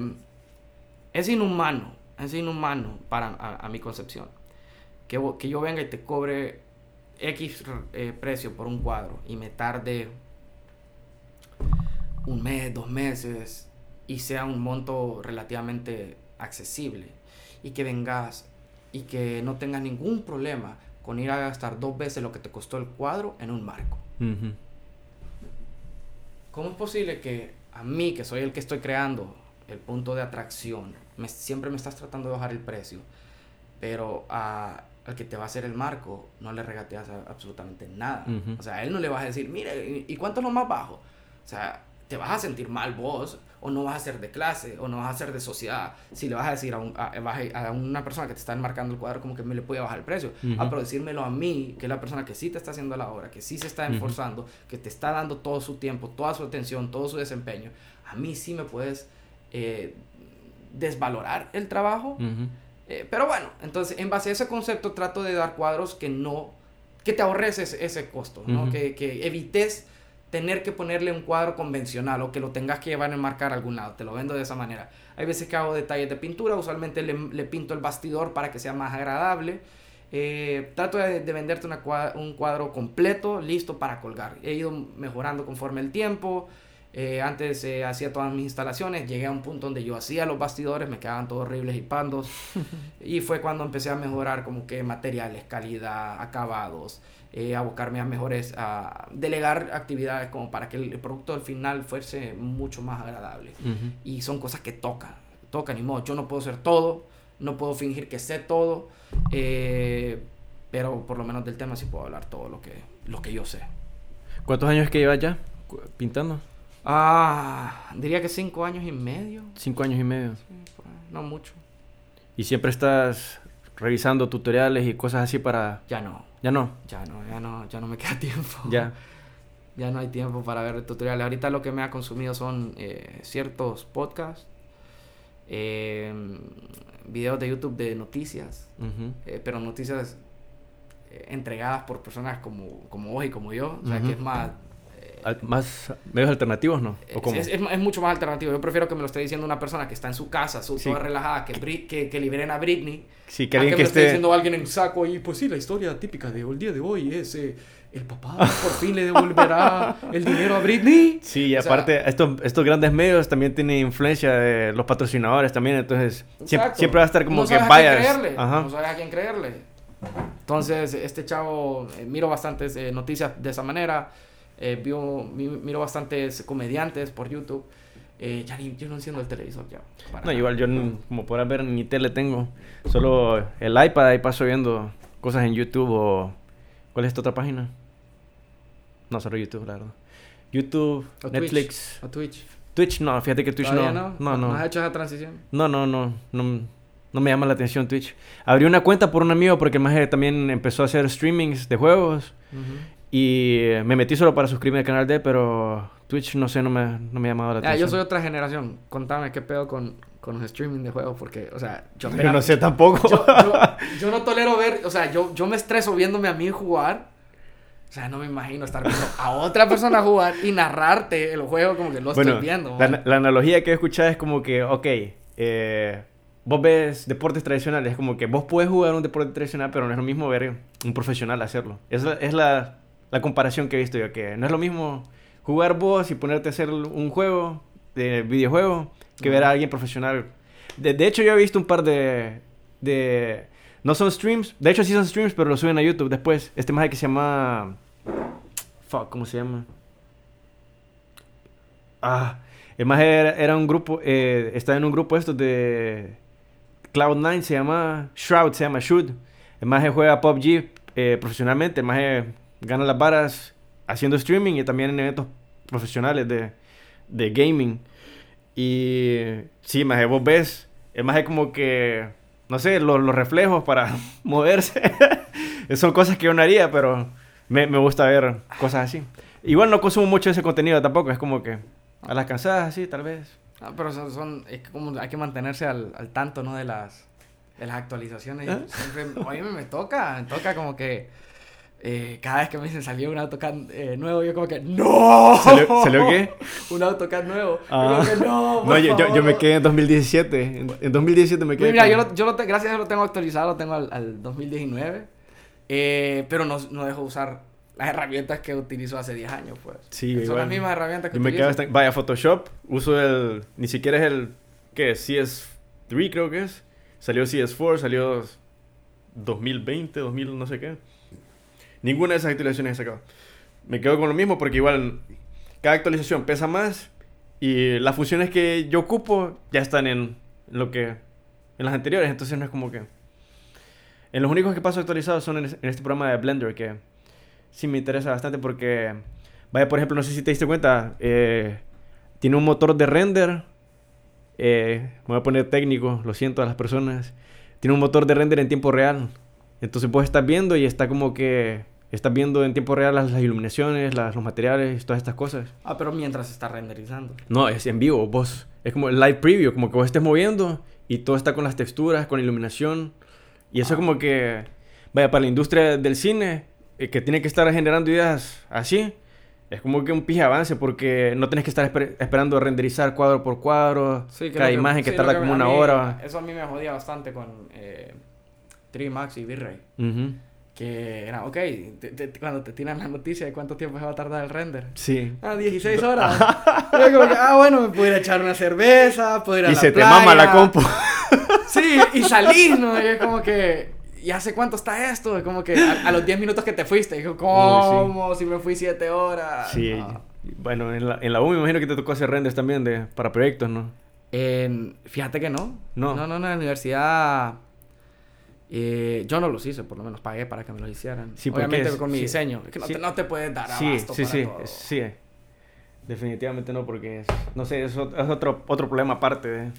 es inhumano, es inhumano para a, a mi concepción. Que, que yo venga y te cobre X eh, precio por un cuadro y me tarde un mes, dos meses y sea un monto relativamente accesible. y que vengas y que no tengas ningún problema con ir a gastar dos veces lo que te costó el cuadro en un marco. ¿Cómo es posible que a mí, que soy el que estoy creando el punto de atracción, me- siempre me estás tratando de bajar el precio, pero a- al que te va a hacer el marco no le regateas a- absolutamente nada? Ujú. O sea, a él no le vas a decir, mire, ¿y- ¿y cuánto es lo más bajo? O sea, te vas a sentir mal vos, o no vas a ser de clase, o no vas a ser de sociedad. Si le vas a decir a, un- a- a- a una persona que te está enmarcando el cuadro, como que me le puede bajar el precio. Ah, pero decírmelo a mí, que es la persona que sí te está haciendo la obra, que sí se está esforzando, que te está dando todo su tiempo, toda su atención, todo su desempeño. A mí sí me puedes eh, desvalorar el trabajo. Eh, pero bueno, entonces en base a ese concepto trato de dar cuadros que no, que te ahorres ese, ese costo, ¿no? Que, que evites tener que ponerle un cuadro convencional o que lo tengas que llevar a enmarcar a algún lado, te lo vendo de esa manera. Hay veces que hago detalles de pintura, usualmente le, le pinto el bastidor para que sea más agradable. Eh, trato de, de venderte una cua- un cuadro completo, listo para colgar. He ido mejorando conforme el tiempo. Eh, antes eh, hacía todas mis instalaciones, llegué a un punto donde yo hacía los bastidores, me quedaban todos horribles y pandos. y fue cuando empecé a mejorar como que materiales, calidad, acabados, eh, a buscarme a mejores, a delegar actividades como para que el producto al final fuese mucho más agradable. Ujú. Y son cosas que tocan, tocan y modo. Yo no puedo ser todo, no puedo fingir que sé todo, eh, pero por lo menos del tema sí puedo hablar todo lo que, lo que yo sé. ¿Cuántos años que llevas ya pintando? Ah, diría que cinco años y medio. Cinco años y medio. Sí, No mucho. Y siempre estás revisando tutoriales y cosas así para... Ya no, Ya no. ya no, ya no, ya no me queda tiempo. Ya. Ya no hay tiempo para ver tutoriales. Ahorita lo que me ha consumido son eh, ciertos podcasts, eh, videos de YouTube de noticias, eh, pero noticias eh, entregadas por personas como, como vos y como yo. O sea, que es más... más medios alternativos, ¿no? ¿O es, cómo? es- es- es mucho más alternativo. Yo prefiero que me lo esté diciendo una persona que está en su casa, su, Sí. toda relajada, que, Brit- que, que liberen a Britney. Sí, que a alguien que que me esté esté... diciendo alguien en saco y pues sí, la historia típica de el día de hoy es eh, el papá por fin le devolverá el dinero a Britney. Sí, y O sea, aparte, estos, estos grandes medios también tienen influencia de los patrocinadores también, entonces siempre, siempre va a estar como no que a vayas. No sabes a quién creerle. Entonces, este chavo, eh, miro bastantes eh, noticias de esa manera. Eh, vio- mi- miro bastantes comediantes por YouTube. Eh, ya ni, yo no enciendo el televisor ya. No, nada. igual yo, n- como podrás ver, ni tele tengo. Solo el iPad, ahí paso viendo cosas en YouTube o... ¿Cuál es esta otra página? No, solo YouTube, la verdad. YouTube, O Netflix. Twitch. O Twitch. Twitch, no, fíjate que Twitch ¿Todavía no. no? No, no. ¿No has hecho esa transición? No, no, no, no, no me llama la atención Twitch. Abrí una cuenta por un amigo porque más también empezó a hacer streamings de juegos y me metí solo para suscribirme al canal de, pero Twitch no sé, no me, no me ha llamado la Ah, atención. yo soy otra generación. Contame qué pedo con, con los streaming de juegos, porque, o sea, yo, Yo no sé tampoco. yo, yo- yo no tolero ver, o sea, yo, yo me estreso viéndome a mí jugar. O sea, no me imagino estar viendo a otra persona jugar y narrarte el juego como que lo bueno, estoy viendo. la, la analogía que he escuchado es como que, ok, eh, vos ves deportes tradicionales, es como que vos puedes jugar un deporte tradicional, pero no es lo mismo ver un profesional hacerlo. Es la, es la, la comparación que he visto yo, que no es lo mismo jugar vos y ponerte a hacer un juego de videojuego que ver a alguien profesional. De, de hecho, yo he visto un par de, de... No son streams, de hecho sí son streams, pero lo suben a YouTube después. Este más que se llama... Fuck, ¿cómo se llama? Ah, el más era, era un grupo, eh, estaba en un grupo estos de Cloud9, se llama Shroud, se llama Shoot. El más juega PUBG eh, profesionalmente, el más gana las varas haciendo streaming y también en eventos profesionales de, de gaming. Y sí, más vos ves, el más como que, no sé, los, los reflejos para moverse. Son cosas que yo no haría, pero me, me gusta ver cosas así. Igual no consumo mucho ese contenido tampoco, es como que a las cansadas, sí, tal vez. Ah, pero son, son- es que como hay que mantenerse al, al tanto, ¿no? De las, de las actualizaciones. ¿Eh? Siempre, oye, me toca, me toca como que eh, cada vez que me dicen salió un AutoCAD eh, nuevo, yo como que ¡No! ¿Salió- salió qué? un AutoCAD nuevo. Ah. Yo como que no, No, por yo, yo, yo me favor". quedé en 2017. En, en 2017 me quedé. Mira, con- yo, lo, yo lo te- gracias a Dios lo tengo actualizado, lo tengo al, al 2019. eh, pero no, no dejo de usar las herramientas que utilizo hace 10 años, pues. Sí, Son igual. las mismas herramientas que Yo me utilizo. quedé hasta- Vaya, Photoshop. Uso el. Ni siquiera es el. ¿Qué es? CS3, creo que es. Salió CS4, salió 2020, 2000, no sé qué. Ninguna de esas actualizaciones he sacado. Me quedo con lo mismo porque igual cada actualización pesa más y las funciones que yo ocupo ya están en lo que en las anteriores, entonces no es como que en los únicos que paso actualizados son en, es- en este programa de Blender que sí me interesa bastante porque vaya por ejemplo, no sé si te diste cuenta, eh, tiene un motor de render eh, me voy a poner técnico, lo siento a las personas. Tiene un motor de render en tiempo real. Entonces vos estás viendo y está como que estás viendo en tiempo real las, las iluminaciones, las- los materiales, todas estas cosas. Ah, pero mientras está renderizando. No, es en vivo, vos. Es como el live preview, como que vos estés moviendo y todo está con las texturas, con la iluminación. Y eso Ah. como que, vaya, para la industria del cine, eh, que tiene que estar generando ideas así, es como que un pije avance porque no tenés que estar esper- esperando renderizar cuadro por cuadro, Sí, cada creo imagen que sí, tarda lo como una mí- hora. Eso a mí me jodía bastante con eh, 3 Max y V-Ray. Que era, ok, te- te- cuando te tiran la noticia de cuánto tiempo se va a tardar el render. Sí. Ah, 16 horas. Que, ah, bueno, me puedo ir a echar una cerveza, puedo ir a Y la se te mama la compu. Sí, y salís, ¿no? Y es como que, ¿y hace cuánto está esto? Es como que a, a los 10 minutos que te fuiste. Dijo, ¿cómo? Si me fui 7 horas. Sí. No. Bueno, en la, en la U me imagino que te tocó hacer renders también de, para proyectos, ¿no? En- fíjate que no. No. No, no, no, en la universidad. Eh, yo no los hice, por lo menos pagué para que me los hicieran. Sí, Obviamente es- con mi sí. diseño. Es que no, Sí. te, no te puedes dar abasto sí, para sí, todo. sí. Definitivamente no, porque es, no sé, es, ot- es otro, otro problema aparte de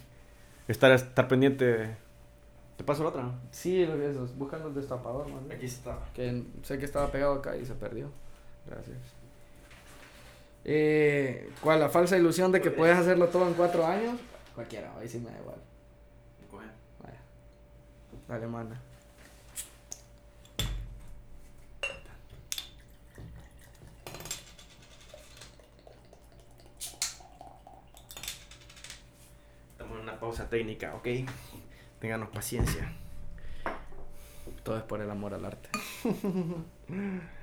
estar, estar pendiente. de- ¿Te paso la otra? Sí, lo que es, buscando el destapador, más bien. está. Que sé que estaba pegado acá y se perdió. Gracias. Eh, ¿Cuál? ¿La falsa ilusión de que puedes hacerlo todo en cuatro años? Cualquiera, ahí sí me da igual. Vaya. Dale, mana. Estamos en una pausa técnica, ¿ok? Ténganos paciencia. Todo es por el amor al arte.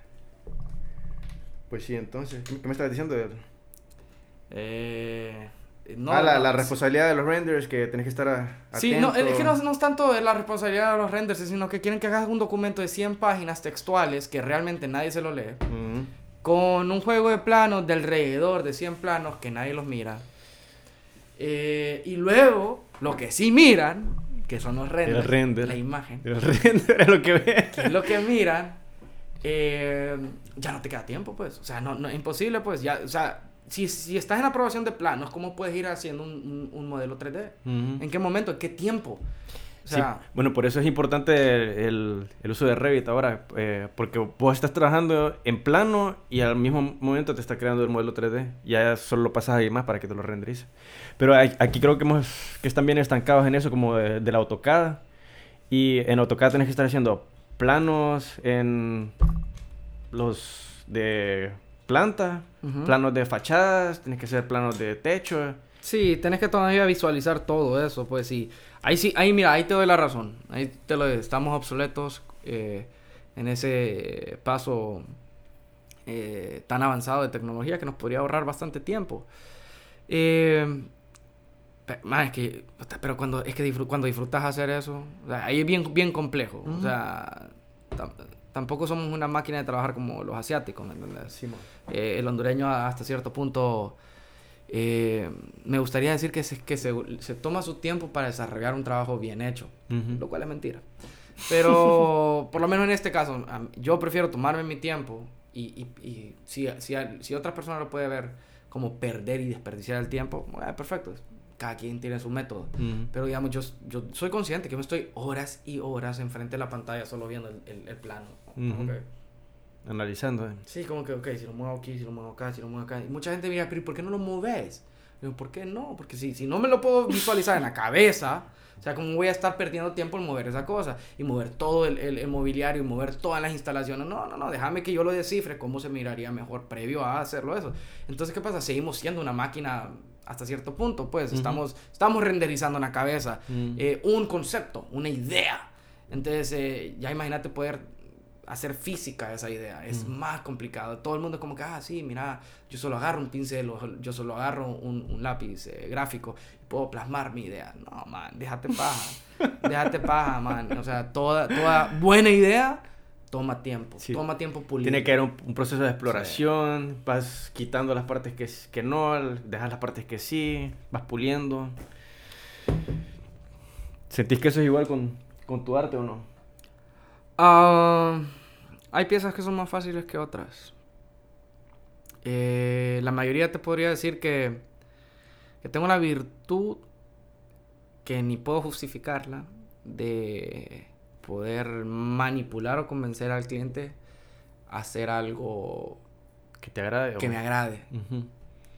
Pues sí, entonces, ¿qué, me estabas diciendo? Eh, no, ah, la, responsabilidad de los renders que tenés que estar a- Sí, no, atento. es que no, no es tanto la responsabilidad de los renders, sino que quieren que hagas un documento de 100 páginas textuales que realmente nadie se lo lee. Con un juego de planos de alrededor de 100 planos que nadie los mira. Eh, y luego, lo que sí miran, que son los renders, render. la imagen, El render es lo que ve. que es lo que miran, eh, ya no te queda tiempo, pues. O sea, no, no es imposible, pues. Ya, o sea, si, si estás en aprobación de planos, ¿cómo puedes ir haciendo un, un- un modelo 3D? Ujú. ¿En qué momento? ¿En qué tiempo? O Sí, bueno, por eso es importante el, el uso de Revit ahora, eh, porque vos estás trabajando en plano y al mismo momento te está creando el modelo 3D. Ya solo lo pasas ahí más para que te lo renderice. Pero hay- aquí creo que, hemos, que están bien estancados en eso, como de, del AutoCAD. Y en AutoCAD tenés que estar haciendo planos en los de planta, planos de fachadas, tienes que hacer planos de techo. Sí, tenés que todavía visualizar todo eso, pues sí. Ahí sí, ahí mira, ahí te doy la razón. Ahí te lo estamos obsoletos eh, en ese paso eh, tan avanzado de tecnología que nos podría ahorrar bastante tiempo. Eh, pe- man, es que, pero cuando es que cuando disfrutas hacer eso, o sea, ahí es bien, bien complejo. O sea, tampoco somos una máquina de trabajar como los asiáticos, ¿me entiendes? Eh, el hondureño hasta cierto punto eh, me gustaría decir que, se, que se, se toma su tiempo para desarrollar un trabajo bien hecho, Ujú. lo cual es mentira. Pero por lo menos en este caso, yo prefiero tomarme mi tiempo y, y, y si, si, si otra persona lo puede ver como perder y desperdiciar el tiempo, bueno, perfecto, cada quien tiene su método. Ujú. Pero digamos, yo, yo soy consciente que me estoy horas y horas enfrente de la pantalla solo viendo el, el, el plano. Ujú. Ok. Analizando. eh. Sí, como que, ok, si lo muevo aquí, si lo muevo acá, si lo muevo acá. Y mucha gente mira, pero ¿y ¿por qué no lo mueves? Digo, ¿por qué no? Porque si, si no me lo puedo visualizar en la cabeza, o sea, ¿cómo voy a estar perdiendo tiempo en mover esa cosa? Y mover todo el, el, el mobiliario y mover todas las instalaciones. No, no, no, déjame que yo lo descifre, cómo se miraría mejor previo a hacerlo eso. Entonces, ¿qué pasa? Seguimos siendo una máquina hasta cierto punto, pues. Ujú. estamos, estamos renderizando en la cabeza Mm. eh, un concepto, una idea. Entonces, eh, ya imagínate poder hacer física esa idea. Es Mm. más complicado. Todo el mundo es como que, ah, sí, mira, yo solo agarro un pincel o yo solo agarro un, un lápiz eh, gráfico y puedo plasmar mi idea. No, man, déjate paja. déjate paja, man. O sea, toda, toda buena idea toma tiempo. Sí. Toma tiempo pulir. Tiene que haber un, un proceso de exploración, vas quitando las partes que, que no, dejas las partes que sí, vas puliendo. ¿Sentís que eso es igual con, con tu arte o no? Ah, hay piezas que son más fáciles que otras. Eh, la mayoría te podría decir que, que tengo la virtud que ni puedo justificarla de poder manipular o convencer al cliente a hacer algo Que te agrade. o- que me agrade.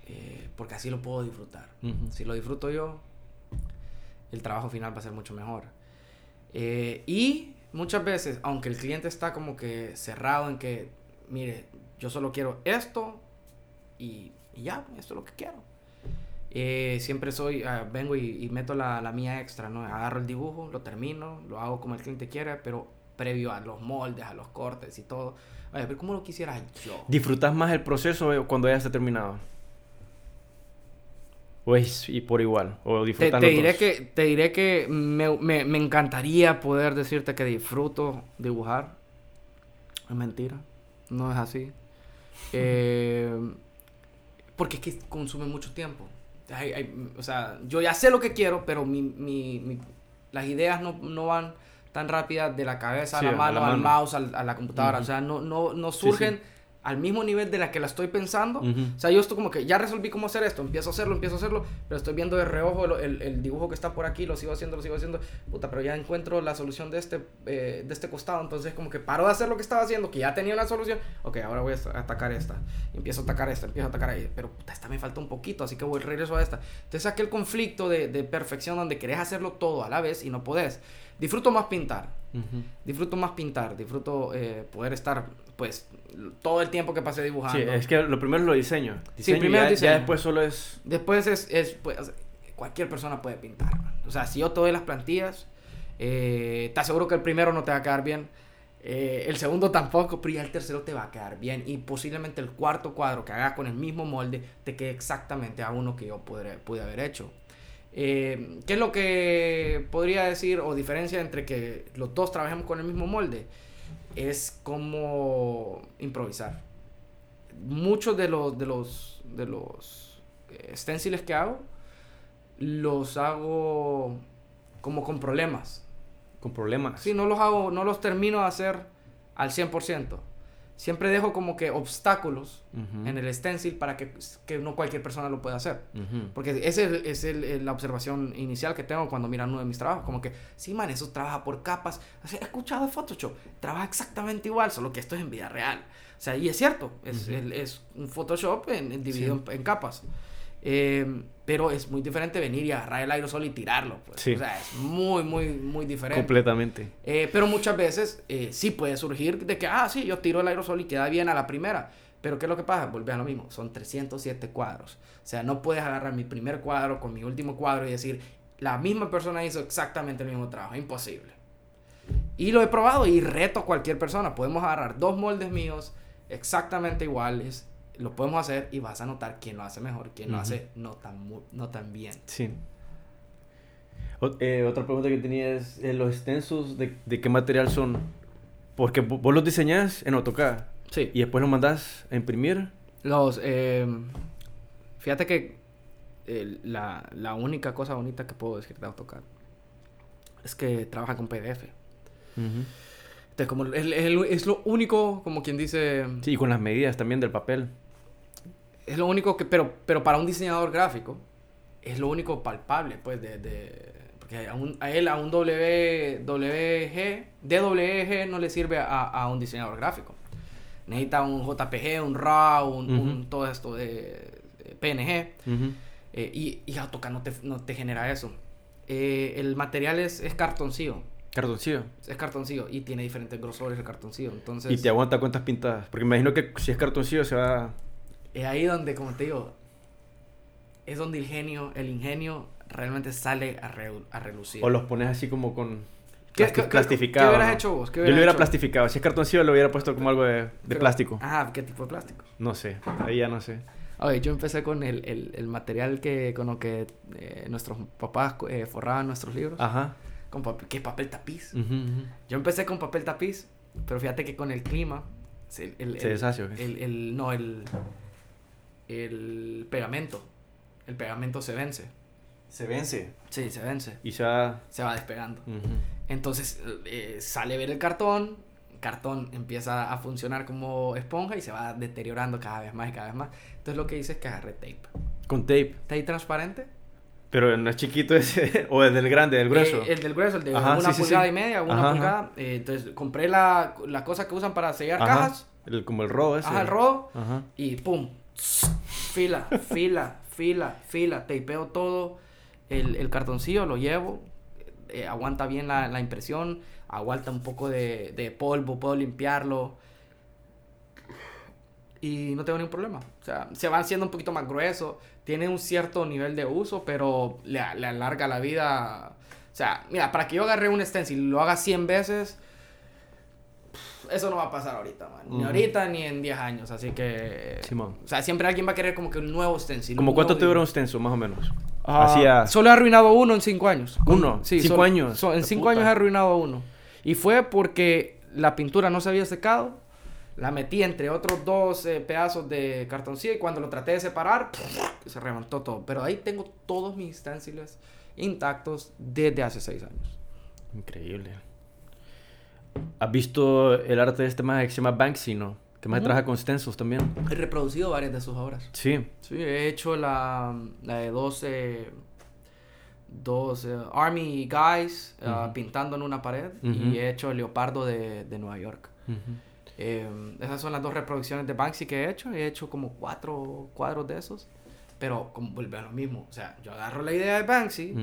Eh, porque así lo puedo disfrutar. Si lo disfruto yo, el trabajo final va a ser mucho mejor. Eh, y muchas veces, aunque el cliente está como que cerrado en que, mire, yo solo quiero esto y, y ya, esto es lo que quiero. Eh, siempre soy, ah, vengo y, y meto la, la mía extra, ¿no? Agarro el dibujo, lo termino, lo hago como el cliente quiere, pero previo a los moldes, a los cortes y todo. Oye, pero ¿cómo lo quisiera yo? ¿Disfrutas más el proceso eh, cuando ya está terminado? ¿O es y por igual? ¿O Te, te diré que, te diré que me, me- me encantaría poder decirte que disfruto dibujar. Es mentira. No es así. Eh, porque es que consume mucho tiempo. Hay- hay- o sea, yo ya sé lo que quiero, pero mi, mi- mi- las ideas no, no van tan rápidas de la cabeza Sí, a a la mano, al mouse, al- a la computadora. O sea, no, no, no Sí, surgen sí. Al mismo nivel de la que la estoy pensando. Ujú. O sea, yo estoy como que ya resolví cómo hacer esto, empiezo a hacerlo, empiezo a hacerlo, pero estoy viendo de reojo el, el- el dibujo que está por aquí, lo sigo haciendo, lo sigo haciendo, puta, pero ya encuentro la solución de este, eh, de este costado, entonces como que paro de hacer lo que estaba haciendo, que ya tenía una solución, ok, ahora voy a atacar esta, empiezo a atacar esta, empiezo a atacar ahí, pero puta, esta me falta un poquito, así que voy regreso a esta. Entonces aquel conflicto de, de perfección donde querés hacerlo todo a la vez y no podés. Disfruto más pintar, Ujú. disfruto más pintar, disfruto eh, poder estar, pues, todo el tiempo que pasé dibujando. Sí, es que lo primero es lo diseño. Sí, Diseño y primero ya, diseño. ya después solo es... Después es, es pues, cualquier persona puede pintar. O sea, si yo te doy las plantillas, eh, te aseguro que el primero no te va a quedar bien. eh, el segundo tampoco, pero ya el tercero te va a quedar bien. Y posiblemente el cuarto cuadro que hagas con el mismo molde te quede exactamente a uno que yo podré, pude haber hecho. Eh, ¿Qué es lo que podría decir o diferencia entre que los dos trabajemos con el mismo molde? Es como improvisar. Muchos de los, de los, de los eh, stenciles que hago, los hago como con problemas. Con problemas. Sí, no los hago, no los termino de hacer al 100%. Siempre dejo como que obstáculos en el stencil para que, que no cualquier persona lo pueda hacer. Porque esa es, el- la observación inicial que tengo cuando miran uno de mis trabajos. Como que, sí, man, eso trabaja por capas. O sea, he escuchado de Photoshop. Trabaja exactamente igual, solo que esto es en vida real. O sea, y es cierto. Es, Ujú. el- es un Photoshop en, en- dividido Sí. en, en capas. Eh, pero es muy diferente venir y agarrar el aerosol y tirarlo. Pues. Sí. O sea, es muy, muy, muy diferente. Completamente. Eh, pero muchas veces eh, sí puede surgir de que, ah, sí, yo tiro el aerosol y queda bien a la primera. Pero ¿qué es lo que pasa? Volví a lo mismo. Son 307 cuadros. O sea, no puedes agarrar mi primer cuadro con mi último cuadro y decir, la misma persona hizo exactamente el mismo trabajo. Imposible. Y lo he probado y reto a cualquier persona. Podemos agarrar dos moldes míos exactamente iguales. Lo podemos hacer y vas a notar quién lo hace mejor, quién lo Ujú. hace no tan, no tan bien. Sí. O- eh, otra pregunta que tenía es, eh, ¿los stencils de, de qué material son? Porque vo- vos los diseñás en AutoCAD Sí. y después los mandás a imprimir. Los, eh, fíjate que el- la, la única cosa bonita que puedo decir de AutoCAD es que trabaja con PDF. Entonces, como es, es- es lo único, como quien dice, Sí, y con las medidas también del papel. Es lo único que, pero, pero para un diseñador gráfico, es lo único palpable, pues, de, de- porque a, un- a él, a un W, WG, DWG no le sirve a, a un diseñador gráfico. Necesita un JPG, un RAW, un, un- Ujú. todo esto de, PNG. Ujú. Eh, y, y AutoCAD no te, no te genera eso. Eh, el material es, es cartoncillo. Cartoncillo. Es cartoncillo y tiene diferentes grosores el cartoncillo. Entonces, Y te aguanta cuentas pintadas. Porque me imagino que si es cartoncillo se va... es ahí donde, como te digo, es donde el genio, el ingenio realmente sale a, re- a relucir. O los pones así como con... ¿Qué, plasti- qué- plastificado. ¿Qué hubieras ¿no? hecho vos? ¿Qué Yo lo hubieras hubiera hecho? plastificado. Si es cartoncillo, lo hubiera puesto como algo de, de Pero- plástico. Ajá, ¿qué tipo de plástico? No sé. Ahí ya no sé. Oye, yo empecé con el, el, el material que, con lo que eh, nuestros papás eh, forraban nuestros libros. Ajá. Con papel, ¿Qué papel tapiz? Ujú, ujú. Yo empecé con papel tapiz, pero fíjate que con el clima... se- el, ¿Se el- deshace el, el- No, el... El pegamento. El pegamento se vence. Se vence. Sí, se vence. Y va... Se va despegando. Entonces eh, sale a ver el cartón, el cartón empieza a funcionar como esponja y se va deteriorando cada vez más y cada vez más. Entonces lo que hice es que agarré tape. Con tape. Tape transparente. Pero no es chiquito ese. o es del grande, del grueso. Eh, el del grueso, el de Ajá, una sí, pulgada sí. y media, una Ajá, ajá. pulgada. Eh, entonces compré la, la cosa que usan para sellar cajas. El, como el rodo ese. Ajá, el. Ajá. Y pum. Fila, fila, fila, fila. Tapeo todo. El, el cartoncillo lo llevo. eh, aguanta bien la, la impresión. Aguanta un poco de, de polvo. Puedo limpiarlo. Y no tengo ningún problema. O sea, se van siendo un poquito más gruesos. Tiene un cierto nivel de uso, pero le, le alarga la vida. O sea, mira, para que yo agarre un stencil y lo haga 100 veces, eso no va a pasar ahorita, man. Ni Ujú. ahorita ni en 10 años. Así que. Simón. O sea, siempre alguien va a querer como que un nuevo stencil. ¿Como cuánto te dura un stencil, más o menos? Ah, Hacía- Solo he arruinado uno en 5 años. ¿Uno? Sí, ¿Cinco solo- años? so- en La 5 puta. años he arruinado uno. Y fue porque la pintura no se había secado. La metí entre otros dos eh, pedazos de cartoncillo y cuando lo traté de separar, se reventó todo. Pero ahí tengo todos mis stencils intactos desde hace 6 años. Increíble. ¿Has visto el arte de este más que se llama Banksy, no? Que más Ujú. trabaja con stencils también. He reproducido varias de sus obras. Sí. Sí, he hecho la, la de dos, eh, dos eh, Army Guys eh, Ujú. pintando en una pared Ujú. y he hecho el Leopardo de, de Nueva York. Ujú. Eh, esas son las dos reproducciones de Banksy que he hecho. He hecho como cuatro cuadros de esos. Pero como vuelve a lo mismo. O sea, yo agarro la idea de Banksy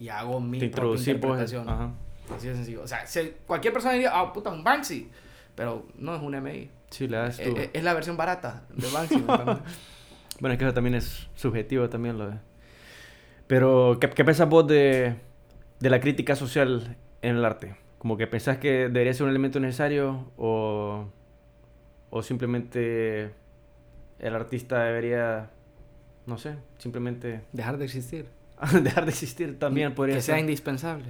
y hago mi Te propia pues. interpretación. Ajá. Así de sencillo. O sea, si cualquier persona diría, ah, puta, un Banksy. Pero no es un MI. Sí, le das Eh, tú. eh, es la versión barata de Banksy. Bueno, es que eso también es subjetivo también lo de... Pero, ¿qué, qué pensás vos de, de la crítica social en el arte? Como que pensás que debería ser un elemento necesario o, o simplemente el artista debería, no sé, simplemente Dejar de existir. dejar de existir también podría que ser. sea indispensable.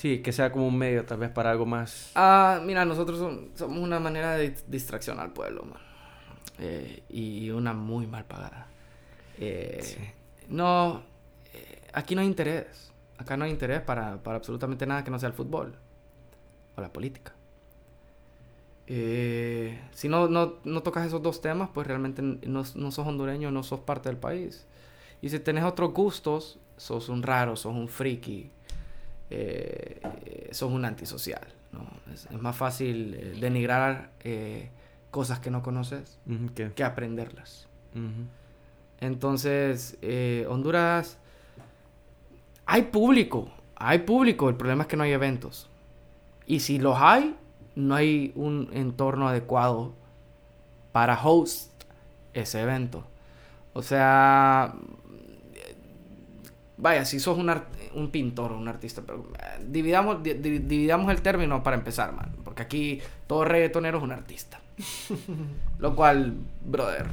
Sí, que sea como un medio tal vez para algo más... Ah, mira, nosotros som- somos una manera de distracción al pueblo, man. Eh, y una muy mal pagada. Eh, Sí. No, eh, aquí no hay interés. Acá no hay interés para, para absolutamente nada que no sea el fútbol o la política. Eh, si no, no, no tocas esos dos temas, pues realmente no, no sos hondureño, no sos parte del país. Y si tenés otros gustos, sos un raro, sos un friki, eh, sos un antisocial. ¿no? Es, es más fácil eh, denigrar eh, cosas que no conoces que- que aprenderlas. Entonces, eh, Honduras, hay público, hay público, el problema es que no hay eventos. Y si los hay, no hay un entorno adecuado para host ese evento. O sea, vaya, si sos un, un pintor o un artista, pero eh, dividamos, di- di- dividamos el término para empezar, man, porque aquí todo reggaetonero es un artista. Lo cual, brother,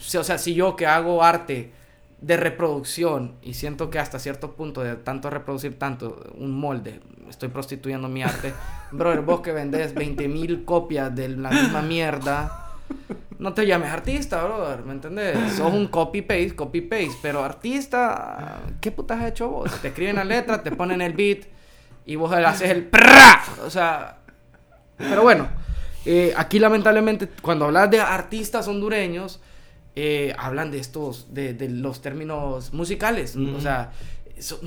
si- o sea, si yo que hago arte de reproducción y siento que hasta cierto punto de tanto reproducir tanto un molde, estoy prostituyendo mi arte, brother, vos que vendés 20 mil copias de la misma mierda, no te llames artista, brother, ¿me entendés? Sos un copy-paste, copy-paste, pero artista, ¿qué putas has hecho vos? Te escriben la letra, te ponen el beat y vos haces el prrra, o sea, pero bueno, eh, aquí lamentablemente cuando hablas de artistas hondureños, eh, hablan de estos, de, de los términos musicales, o sea,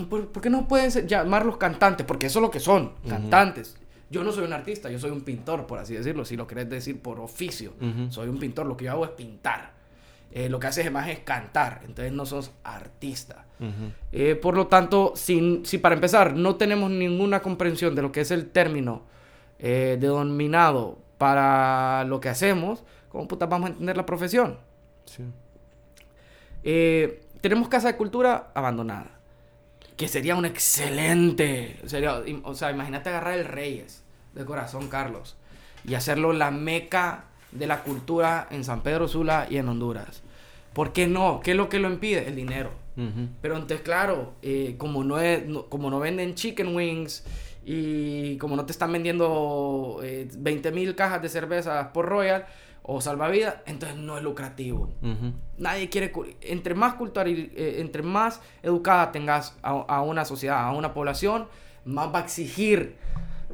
¿por, qué no pueden llamarlos cantantes? Porque eso es lo que son, cantantes. Yo no soy un artista, yo soy un pintor, por así decirlo, si lo querés decir por oficio. Soy un pintor, lo que yo hago es pintar. Eh, lo que haces más es cantar, entonces no sos artista. Eh, por lo tanto, si, si para empezar no tenemos ninguna comprensión de lo que es el término eh, denominado para lo que hacemos, ¿cómo putas vamos a entender la profesión? Sí. Eh, tenemos Casa de Cultura abandonada. que sería un excelente, sería, o sea, imagínate agarrar el Reyes de corazón, Carlos, y hacerlo la meca de la cultura en San Pedro Sula y en Honduras. ¿Por qué no? ¿Qué es lo que lo impide? El dinero. Pero entonces, claro, eh, como, no es, como no venden chicken wings y como no te están vendiendo eh, 20 mil cajas de cerveza por Royal o salvavidas, entonces no es lucrativo. Nadie quiere... Entre más cultural, eh, entre más educada tengas a, una sociedad, a una población, más va a exigir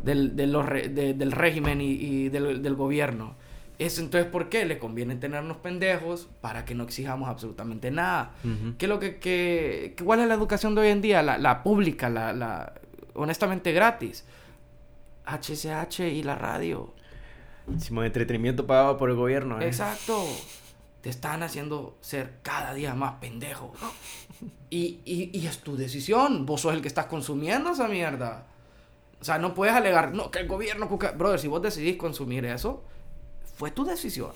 del, del régimen y, del, del gobierno. Eso entonces, ¿por qué? Le conviene tenernos pendejos para que no exijamos absolutamente nada. ¿Qué es lo que, que, ¿Cuál es la educación de hoy en día? La, la pública, la, la, honestamente gratis. HCH y la radio. Hicimos entretenimiento pagado por el gobierno. ¿eh? Exacto. Te están haciendo ser cada día más pendejo. Y, y, y, es tu decisión. Vos sos el que estás consumiendo esa mierda. O sea, no puedes alegar, no, que el gobierno... Brother, si vos decidís consumir eso, fue tu decisión.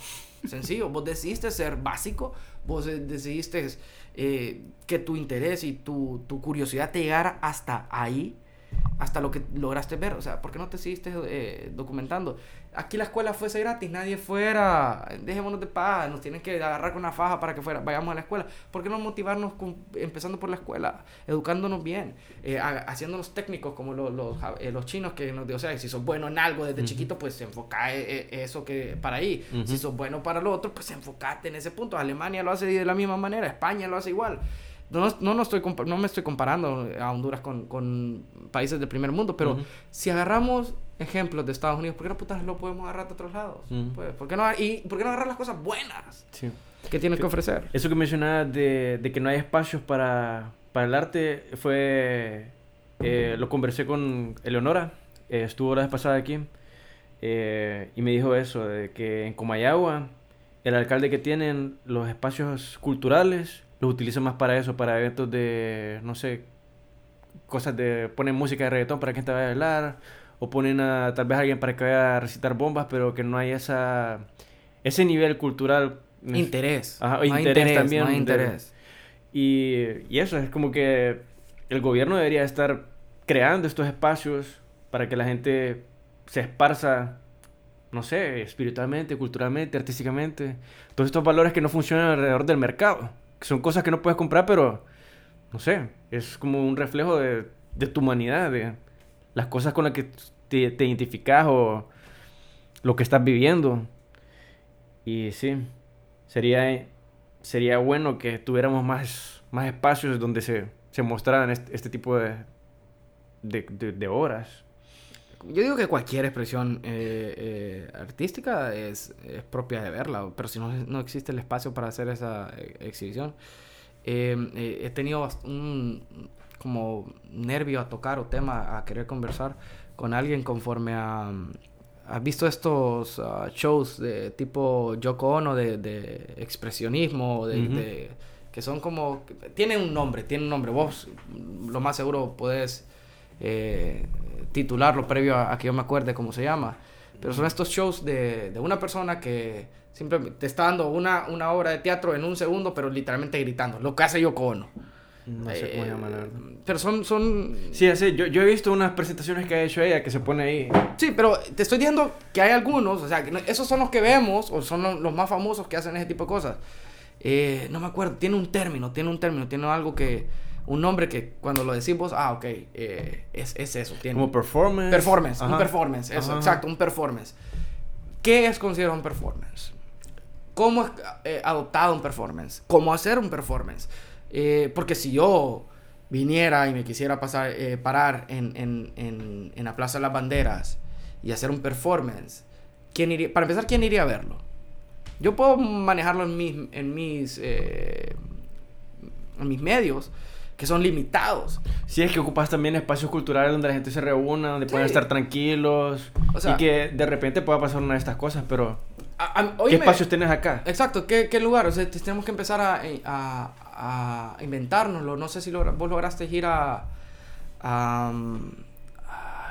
Sencillo, vos decidiste ser básico, vos decidiste eh, que tu interés y tu, tu, curiosidad te llegara hasta ahí, hasta lo que lograste ver. O sea, ¿por qué no te seguiste eh, documentando? aquí la escuela fuese gratis, nadie fuera, dejémonos de paz, nos tienen que agarrar con una faja para que fuera, vayamos a la escuela. ¿Por qué no motivarnos empezando por la escuela, educándonos bien, eh, haciéndonos técnicos como los, los, eh, los, chinos que nos, o sea, si sos bueno en algo desde chiquito, pues enfoca eh, eso que para ahí. Si sos bueno para lo otro, pues enfocate en ese punto. Alemania lo hace de la misma manera, España lo hace igual. No, no, no, estoy, no me estoy comparando a Honduras con, con países del primer mundo, pero si agarramos ejemplos de Estados Unidos, ¿por qué no putas lo podemos agarrar de otros lados? Pues, ¿por, qué no, ¿Y por qué no agarrar las cosas buenas sí. que tienes que ofrecer? Eso que mencionabas de, de que no hay espacios para, para el arte fue... Eh, lo conversé con Eleonora, eh, estuvo la vez pasada aquí, eh, y me dijo eso, de que en Comayagua el alcalde que tienen los espacios culturales los utiliza más para eso, para eventos de, no sé, cosas de, ponen música de reggaetón para que gente vaya a bailar, o ponen a tal vez a alguien para que vaya a recitar bombas, pero que no hay esa ese nivel cultural. Interés. Ajá, interés, también. interés. Y, y eso es como que el gobierno debería estar creando estos espacios para que la gente se esparza, no sé, espiritualmente, culturalmente, artísticamente. Todos estos valores que no funcionan alrededor del mercado. Son cosas que no puedes comprar, pero, no sé, es como un reflejo de, de tu humanidad, de las cosas con las que te, identificas o lo que estás viviendo. Y sí, sería, sería bueno que tuviéramos más, más espacios donde se, se mostraran este, este tipo de, de, de, obras. Yo digo que cualquier expresión eh, eh, artística es, es, propia de verla, pero si no, no existe el espacio para hacer esa eh, exhibición. he tenido un como nervio a tocar o tema a querer conversar con alguien conforme a... ¿Has visto estos uh, shows de tipo Yoko Ono de, de expresionismo? De, que son como... Tienen un nombre, tienen un nombre. Vos lo más seguro podés eh, titularlo previo a, que yo me acuerde cómo se llama. Pero son estos shows de, de una persona que simplemente te está dando una, una obra de teatro en un segundo, pero literalmente gritando. Lo que hace Yoko Ono. No sé cómo llaman, la verdad. Eh, pero son, son... Sí, sí, yo, yo he visto unas presentaciones que ha hecho ella que se pone ahí. Sí, pero te estoy diciendo que hay algunos, o sea, que esos son los que vemos, o son los, más famosos que hacen ese tipo de cosas. Eh, no me acuerdo, tiene un término, tiene un término, tiene algo que... Un nombre que cuando lo decimos, ah, ok, eh, es, es, eso. Tiene, Como performance. Performance, un performance, eso, exacto, un performance. ¿Qué es considerado un performance? ¿Cómo es adoptado un performance? ¿Cómo hacer un performance? Eh, porque si yo viniera y me quisiera pasar, eh, parar en, en, en, en, la Plaza de las Banderas y hacer un performance, ¿quién iría, para empezar, ¿quién iría a verlo? Yo puedo manejarlo en mis, en mis, eh, en mis medios, que son limitados. Sí, es que ocupas también espacios culturales donde la gente se reúna, donde pueden estar tranquilos y que de repente pueda pasar una de estas cosas, pero ¿qué espacios tienes acá? Exacto, ¿qué, qué lugar? O sea, tenemos que empezar a, a, a inventárnoslo. No sé si vos lograste ir a... a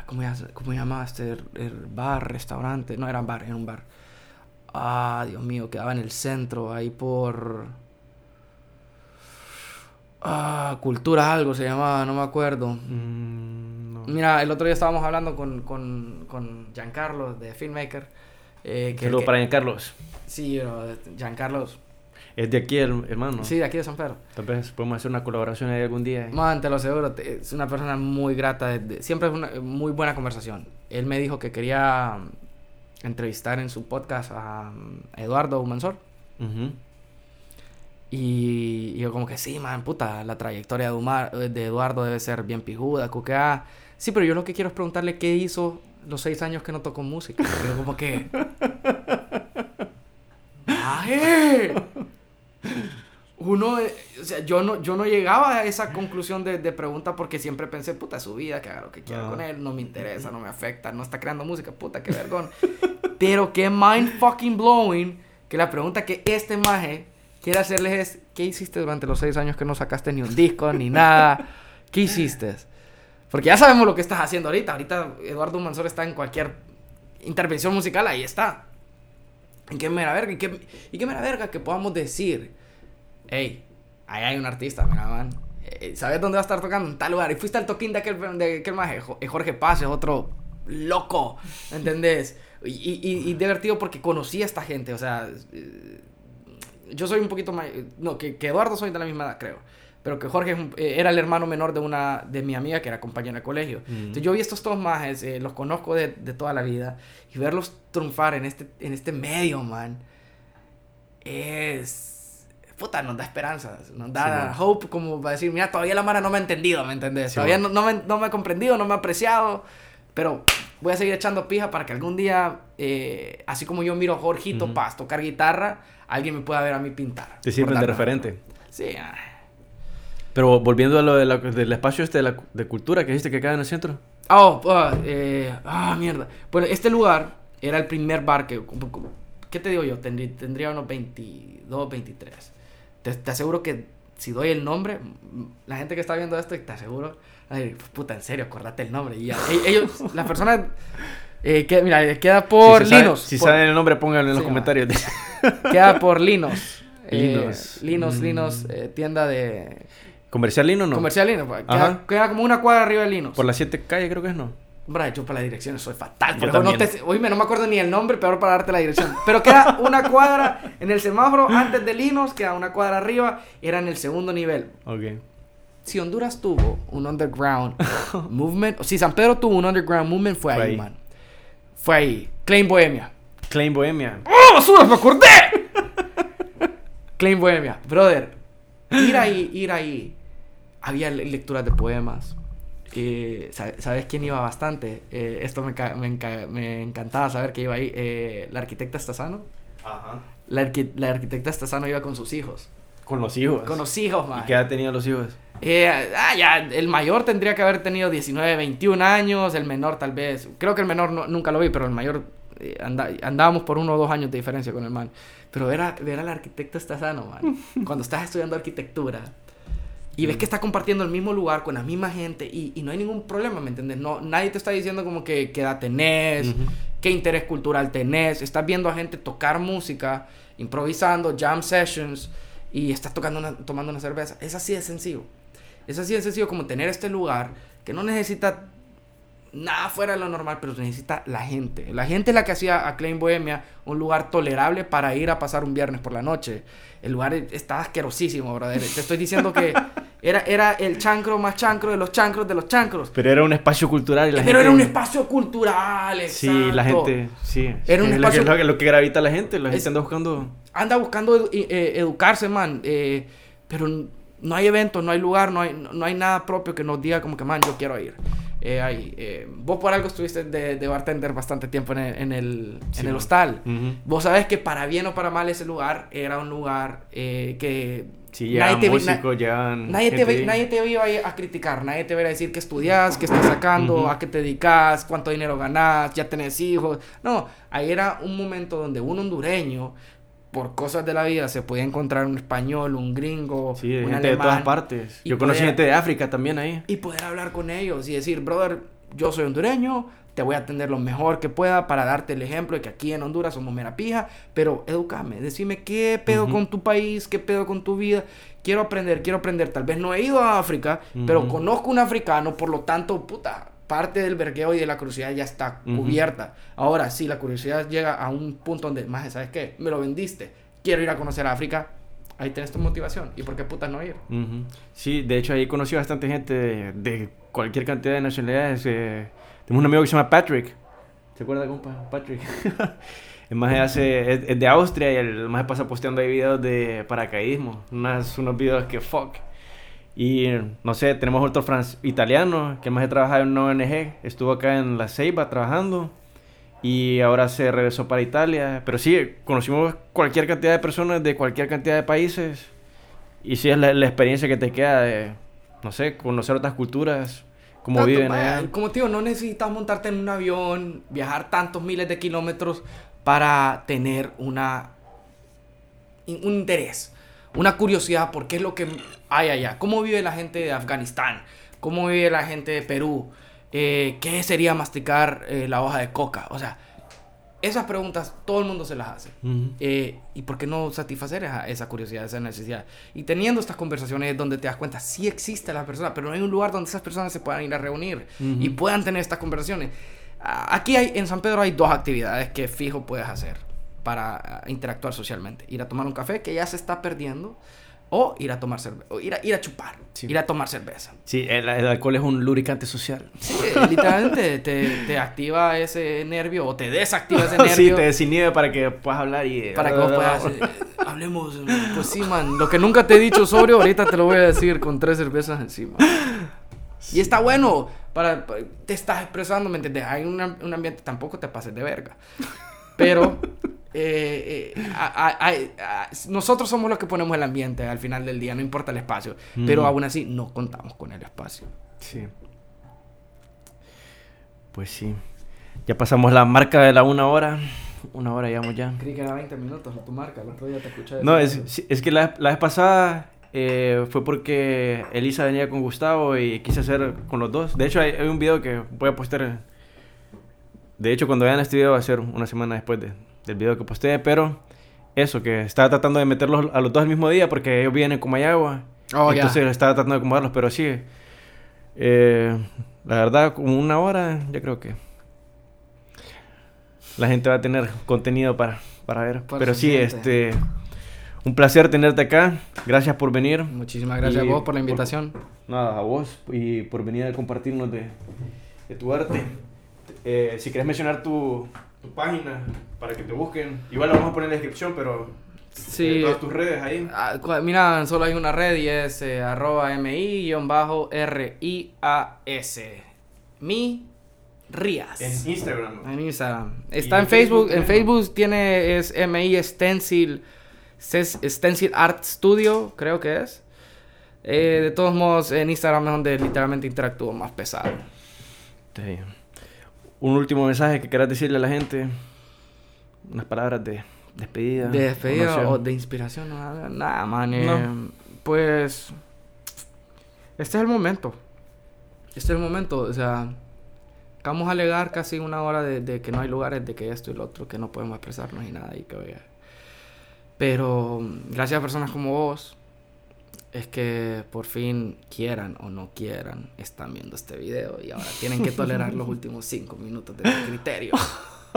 ¿cómo, ¿Cómo llama este el, bar, restaurante? No, era un bar, era un bar. Ah, Dios mío, quedaba en el centro, ahí por... Ah, Cultura algo se llamaba, no me acuerdo. Mm, no. Mira, el otro día estábamos hablando con, con, con Giancarlo de Filmmaker. Eh, que, Saludos que- para Ian Carlos. Sí, Giancarlo. Es de aquí, el hermano. Sí, de aquí de San Pedro. Tal vez podemos hacer una colaboración ahí algún día. Man, te lo aseguro, es una persona muy grata, de- de- siempre es una muy buena conversación. Él me dijo que quería mm, entrevistar en su podcast a mm, Eduardo Mansor. Y, y yo como que sí, man, puta, la trayectoria de, Umar- de Eduardo debe ser bien pijuda, cuquea. Sí, pero yo lo que quiero es preguntarle qué hizo los seis años que no tocó música. Yo como que... ¡Maje! Uno, eh, o sea, yo no, yo no llegaba a esa conclusión de, de pregunta porque siempre pensé, puta, su vida, que haga lo que quiera con él, no me interesa, no me afecta, no está creando música, puta, qué vergón. Pero qué mind fucking blowing que la pregunta que este maje quiere hacerles es, ¿qué hiciste durante los seis años que no sacaste ni un disco, ni nada? ¿Qué hiciste? Porque ya sabemos lo que estás haciendo ahorita. Ahorita Eduardo Mansor está en cualquier intervención musical, ahí está. ¿Y qué mera verga? ¿Y qué, y qué mera verga que podamos decir? Hey, ahí hay un artista, mira, man. Eh, ¿Sabes dónde va a estar tocando? En tal lugar. Y fuiste al toquín de aquel, de aquel maje. Eh, Jorge Paz es otro loco, ¿entendés? Y, y, y divertido porque conocí a esta gente, o sea... yo soy un poquito más... No, que, que Eduardo soy de la misma edad, creo. Pero que Jorge eh, era el hermano menor de una de mi amiga que era compañera de colegio. Mm. Entonces yo vi estos dos majes, eh, los conozco de, de toda la vida. Y verlos triunfar en este, en este medio, man, es... Puta, nos da esperanzas. Nos da Sí, hope como para decir, mira, todavía la Mara no me ha entendido, ¿me entendés? Sí, todavía no, no me, no me ha comprendido, no me ha apreciado. Pero voy a seguir echando pija para que algún día, eh, así como yo miro a Jorgito Ujú. Paz tocar guitarra, alguien me pueda ver a mí pintar. Te sirven de referente. Sí, ah. Pero volviendo a lo de la- del espacio este de, la, de cultura que dijiste que queda en el centro. Oh, ah, eh, ah, mierda. Bueno, este lugar era el primer bar que... ¿Qué te digo yo? Tendrí- tendría unos 22, 23. Te, te aseguro que si doy el nombre, la gente que está viendo esto, te aseguro... Ay, puta, en serio, acordate el nombre. Y ya. E- Ellos, las personas... Eh, que, mira, queda por si sabe- Linos. si por- saben el nombre, pónganlo en los comentarios. Queda por Linos. Eh, Linos. Linos, Mm. Linos, eh, tienda de... ¿Comercial Lino no? Comercial Linos. pues. Queda, queda como una cuadra arriba de Linos. Por las siete calles creo que es, ¿no? Hombre, yo para las direcciones soy fatal. Yo no te, oíme, no me acuerdo ni el nombre, peor para darte la dirección. Pero queda una cuadra en el semáforo antes de Linos, queda una cuadra arriba, era en el segundo nivel. Ok. Si Honduras tuvo un underground movement, o si San Pedro tuvo un underground movement, fue, Fue ahí, ahí. man. Fue ahí. Claim Bohemia. Claim Bohemia. ¡Oh, basura, me acordé! Claim Bohemia. Brother, ir ahí, ir ahí. Había le- lecturas de poemas. Eh, ¿sabe- ¿Sabes quién iba bastante? Eh, esto me, me, enca- me encantaba saber que iba ahí. Eh, la arquitecta Estazano. Ajá. La, arqui- la arquitecta Estazano iba con sus hijos. Con los hijos. Con los hijos, man. ¿Y qué edad tenían los hijos? Eh, ah, ya, el mayor tendría que haber tenido 19, 21 años, el menor tal vez, creo que el menor no- nunca lo vi, pero el mayor eh, anda- andábamos por uno o dos años de diferencia con el man. Pero ver, a- ver al arquitecto está sano, man. Cuando estás estudiando arquitectura y ves que está compartiendo el mismo lugar con la misma gente y, y no hay ningún problema, ¿me entiendes? No, nadie te está diciendo como que qué edad tenés, qué interés cultural tenés. Estás viendo a gente tocar música, improvisando, jam sessions y estás tocando una- tomando una cerveza. Es así de sencillo. Es así de sencillo como tener este lugar que no necesita nada fuera de lo normal, pero necesita la gente. La gente es la que hacía a Klein Bohemia un lugar tolerable para ir a pasar un viernes por la noche. El lugar estaba asquerosísimo, brother. Te estoy diciendo que era, era el chancro más chancro de los chancros de los chancros. Pero era un espacio cultural y la Pero gente... era un espacio cultural, Sí, la exacto. gente... Sí. Era un es espacio- lo, que, lo que gravita la gente. La gente Es- anda buscando... anda buscando edu- y- eh, educarse, man. eh, pero no hay eventos, no hay lugar, no hay, no, no hay nada propio que nos diga como que, man, yo quiero ir. Eh, ahí, eh, vos por algo estuviste de, de bartender bastante tiempo en el, en el, Sí, en el hostal. Ujú. Vos sabés que para bien o para mal ese lugar era un lugar eh, que... Sí, llevan vi- na- músicos, llevan... Nadie te, gente nadie te iba a, criticar, nadie te iba a decir qué estudias, qué estás sacando, Ujú. a qué te dedicas, cuánto dinero ganas, ya tenés hijos. No, ahí era un momento donde un hondureño, por cosas de la vida, se podía encontrar un español, un gringo, Sí, un gente de todas alemán, partes. Yo conocí poder- gente de África también ahí. y poder hablar con ellos y decir, brother, yo soy hondureño, te voy a atender lo mejor que pueda para darte el ejemplo de que aquí en Honduras somos mera pija, pero educame, decime qué pedo Ujú. con tu país, qué pedo con tu vida. Quiero aprender, quiero aprender. Tal vez no he ido a África, pero Ujú. conozco un africano, por lo tanto, puta, parte del vergueo y de la curiosidad ya está Ujú. cubierta. Ahora, si la curiosidad llega a un punto donde, más, ¿sabes qué? Me lo vendiste. Quiero ir a conocer África. Ahí tienes tu motivación. ¿Y por qué putas no ir? Ujú. Sí, de hecho ahí conocí bastante gente de, de cualquier cantidad de nacionalidades. eh, tenemos un amigo que se llama Patrick. ¿Se acuerda, compa? Patrick. el más hace, es, es de Austria y el más pasa posteando ahí videos de paracaidismo. Unas, unos videos que fuck. Y no sé, tenemos otro franc- italiano que más trabaja en una ONG. Estuvo acá en La Ceiba trabajando. Y ahora se regresó para Italia. Pero sí, conocimos cualquier cantidad de personas de cualquier cantidad de países. Y sí es la, la experiencia que te queda de, no sé, conocer otras culturas, cómo Tanto, viven vaya, allá. Como te digo, no necesitas montarte en un avión, viajar tantos miles de kilómetros para tener una un interés, una curiosidad por qué es lo que hay allá. ¿Cómo vive la gente de Afganistán? ¿Cómo vive la gente de Perú? Eh, ¿Qué sería masticar eh, la hoja de coca? O sea, esas preguntas todo el mundo se las hace. Eh, ¿Y por qué no satisfacer esa, esa curiosidad, esa necesidad? Y teniendo estas conversaciones donde te das cuenta, sí existe la persona, pero no hay un lugar donde esas personas se puedan ir a reunir y puedan tener estas conversaciones. Aquí hay, en San Pedro hay dos actividades que fijo puedes hacer para ah, interactuar socialmente. Ir a tomar un café, que ya se está perdiendo, o ir a tomar cerveza, o ir a, ir a chupar, Sí. ir a tomar cerveza. Sí, el, el alcohol es un lubricante social. Sí, literalmente te, te activa ese nervio o te desactiva ese nervio. sí, te desinhibe para que puedas hablar y... Para que vos puedas... eh, hablemos. Pues sí, man. Lo que nunca te he dicho sobrio, ahorita te lo voy a decir con tres cervezas encima. Y está bueno. Para, pa- te estás expresando, ¿me entiendes? Hay un, am- un ambiente... Tampoco te pases de verga. Pero... eh, eh, a- a- a- a- nosotros somos los que ponemos el ambiente al final del día, no importa el espacio. Pero aún así, no contamos con el espacio. Sí. Pues sí. Ya pasamos la marca de la una hora. Una hora llevamos ya. Creí que era 20 minutos tu marca, el otro día te escuché. No, es, es que la, la vez pasada eh, fue porque Elisa venía con Gustavo y quise hacer con los dos. De hecho, hay, hay un video que voy a postear. De hecho, cuando vean este video va a ser una semana después de- del video que posteé. Pero eso, que estaba tratando de meterlos a los dos el mismo día porque ellos vienen con Mayagua. Oh, entonces estaba tratando de acomodarlos, pero sí. eh, la verdad, como una hora, yo creo que la gente va a tener contenido para, para ver. Para pero sí, gente. este. Un placer tenerte acá. Gracias por venir. Muchísimas gracias Y a vos por la por- invitación. Nada, a vos y por venir a compartirnos de, de tu arte. Eh, si quieres mencionar tu, tu página para que te busquen, igual la vamos a poner en la descripción, pero Sí. eh, todas tus redes ahí. Ah, Mira, solo hay una red y es eh, arroba mi-rias. Mi Rías. En Instagram. En Instagram. Está ¿Y en Facebook. Facebook En Facebook tiene es MI Stencil. Stencil Art Studio, creo que es. Eh, de todos modos, en Instagram es donde literalmente interactúo más pesado. Un último mensaje que quieras decirle a la gente. Unas palabras de despedida. De despedida o de inspiración, no, nada, man. eh, No. Pues. Este es el momento. Este es el momento. O sea, vamos a alegar casi una hora de, de que no hay lugares, de que esto y lo otro, que no podemos expresarnos y nada. Y que, oiga. Pero gracias a personas como vos, es que por fin quieran o no quieran, están viendo este video y ahora tienen que tolerar los últimos cinco minutos de criterio.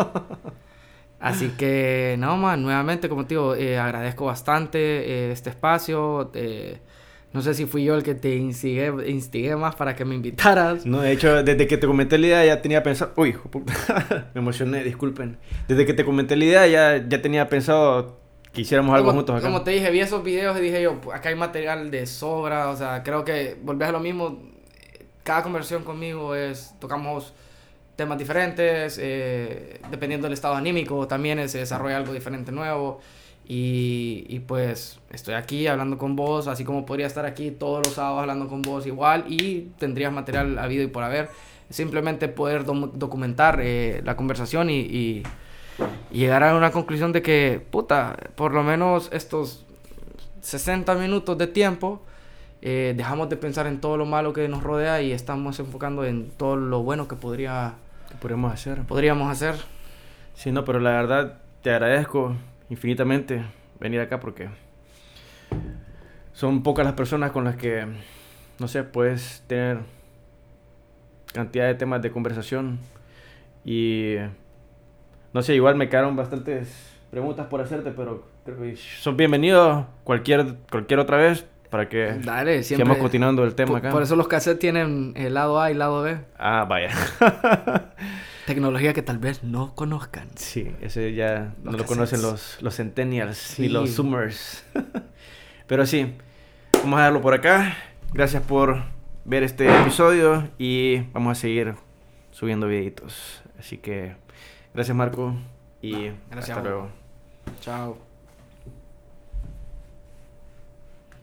Así que, no, man, nuevamente, como te digo, eh, agradezco bastante eh, este espacio. eh, no sé si fui yo el que te instigué, instigué más para que me invitaras. No, de hecho, desde que te comenté la idea ya tenía pensado... Uy, hijo de puta. me emocioné, disculpen. Desde que te comenté la idea ya, ya tenía pensado que hiciéramos algo juntos acá. como te dije, vi esos videos y dije yo, "Pu- acá hay material de sobra. O sea, creo que volvés a lo mismo. Cada conversación conmigo es, tocamos temas diferentes, eh, dependiendo del estado anímico, también se desarrolla algo diferente nuevo. Y, y pues estoy aquí hablando con vos, así como podría estar aquí todos los sábados hablando con vos igual y tendrías material habido y por haber. Simplemente poder dom- documentar eh, la conversación y, y- y llegar a una conclusión de que, puta, por lo menos estos 60 minutos de tiempo, eh, dejamos de pensar en todo lo malo que nos rodea y estamos enfocando en todo lo bueno que podría ¿Qué podríamos hacer? podríamos hacer. Sí, no, pero la verdad te agradezco infinitamente venir acá porque son pocas las personas con las que, no sé, puedes tener cantidad de temas de conversación y, no sé, igual me quedaron bastantes preguntas por hacerte, pero creo que son bienvenidos cualquier, cualquier otra vez para que Dale, siempre. sigamos continuando el tema Por, acá. por eso los cassettes tienen el lado A y lado B. Ah, vaya. Tecnología que tal vez no conozcan. Sí, ese ya Los no lo conocen cassettes. los, los centennials Sí. ni los zoomers. Pero sí, vamos a darlo por acá. Gracias por ver este episodio y vamos a seguir subiendo videitos. Así que gracias Marco y Gracias, hasta luego. Chao.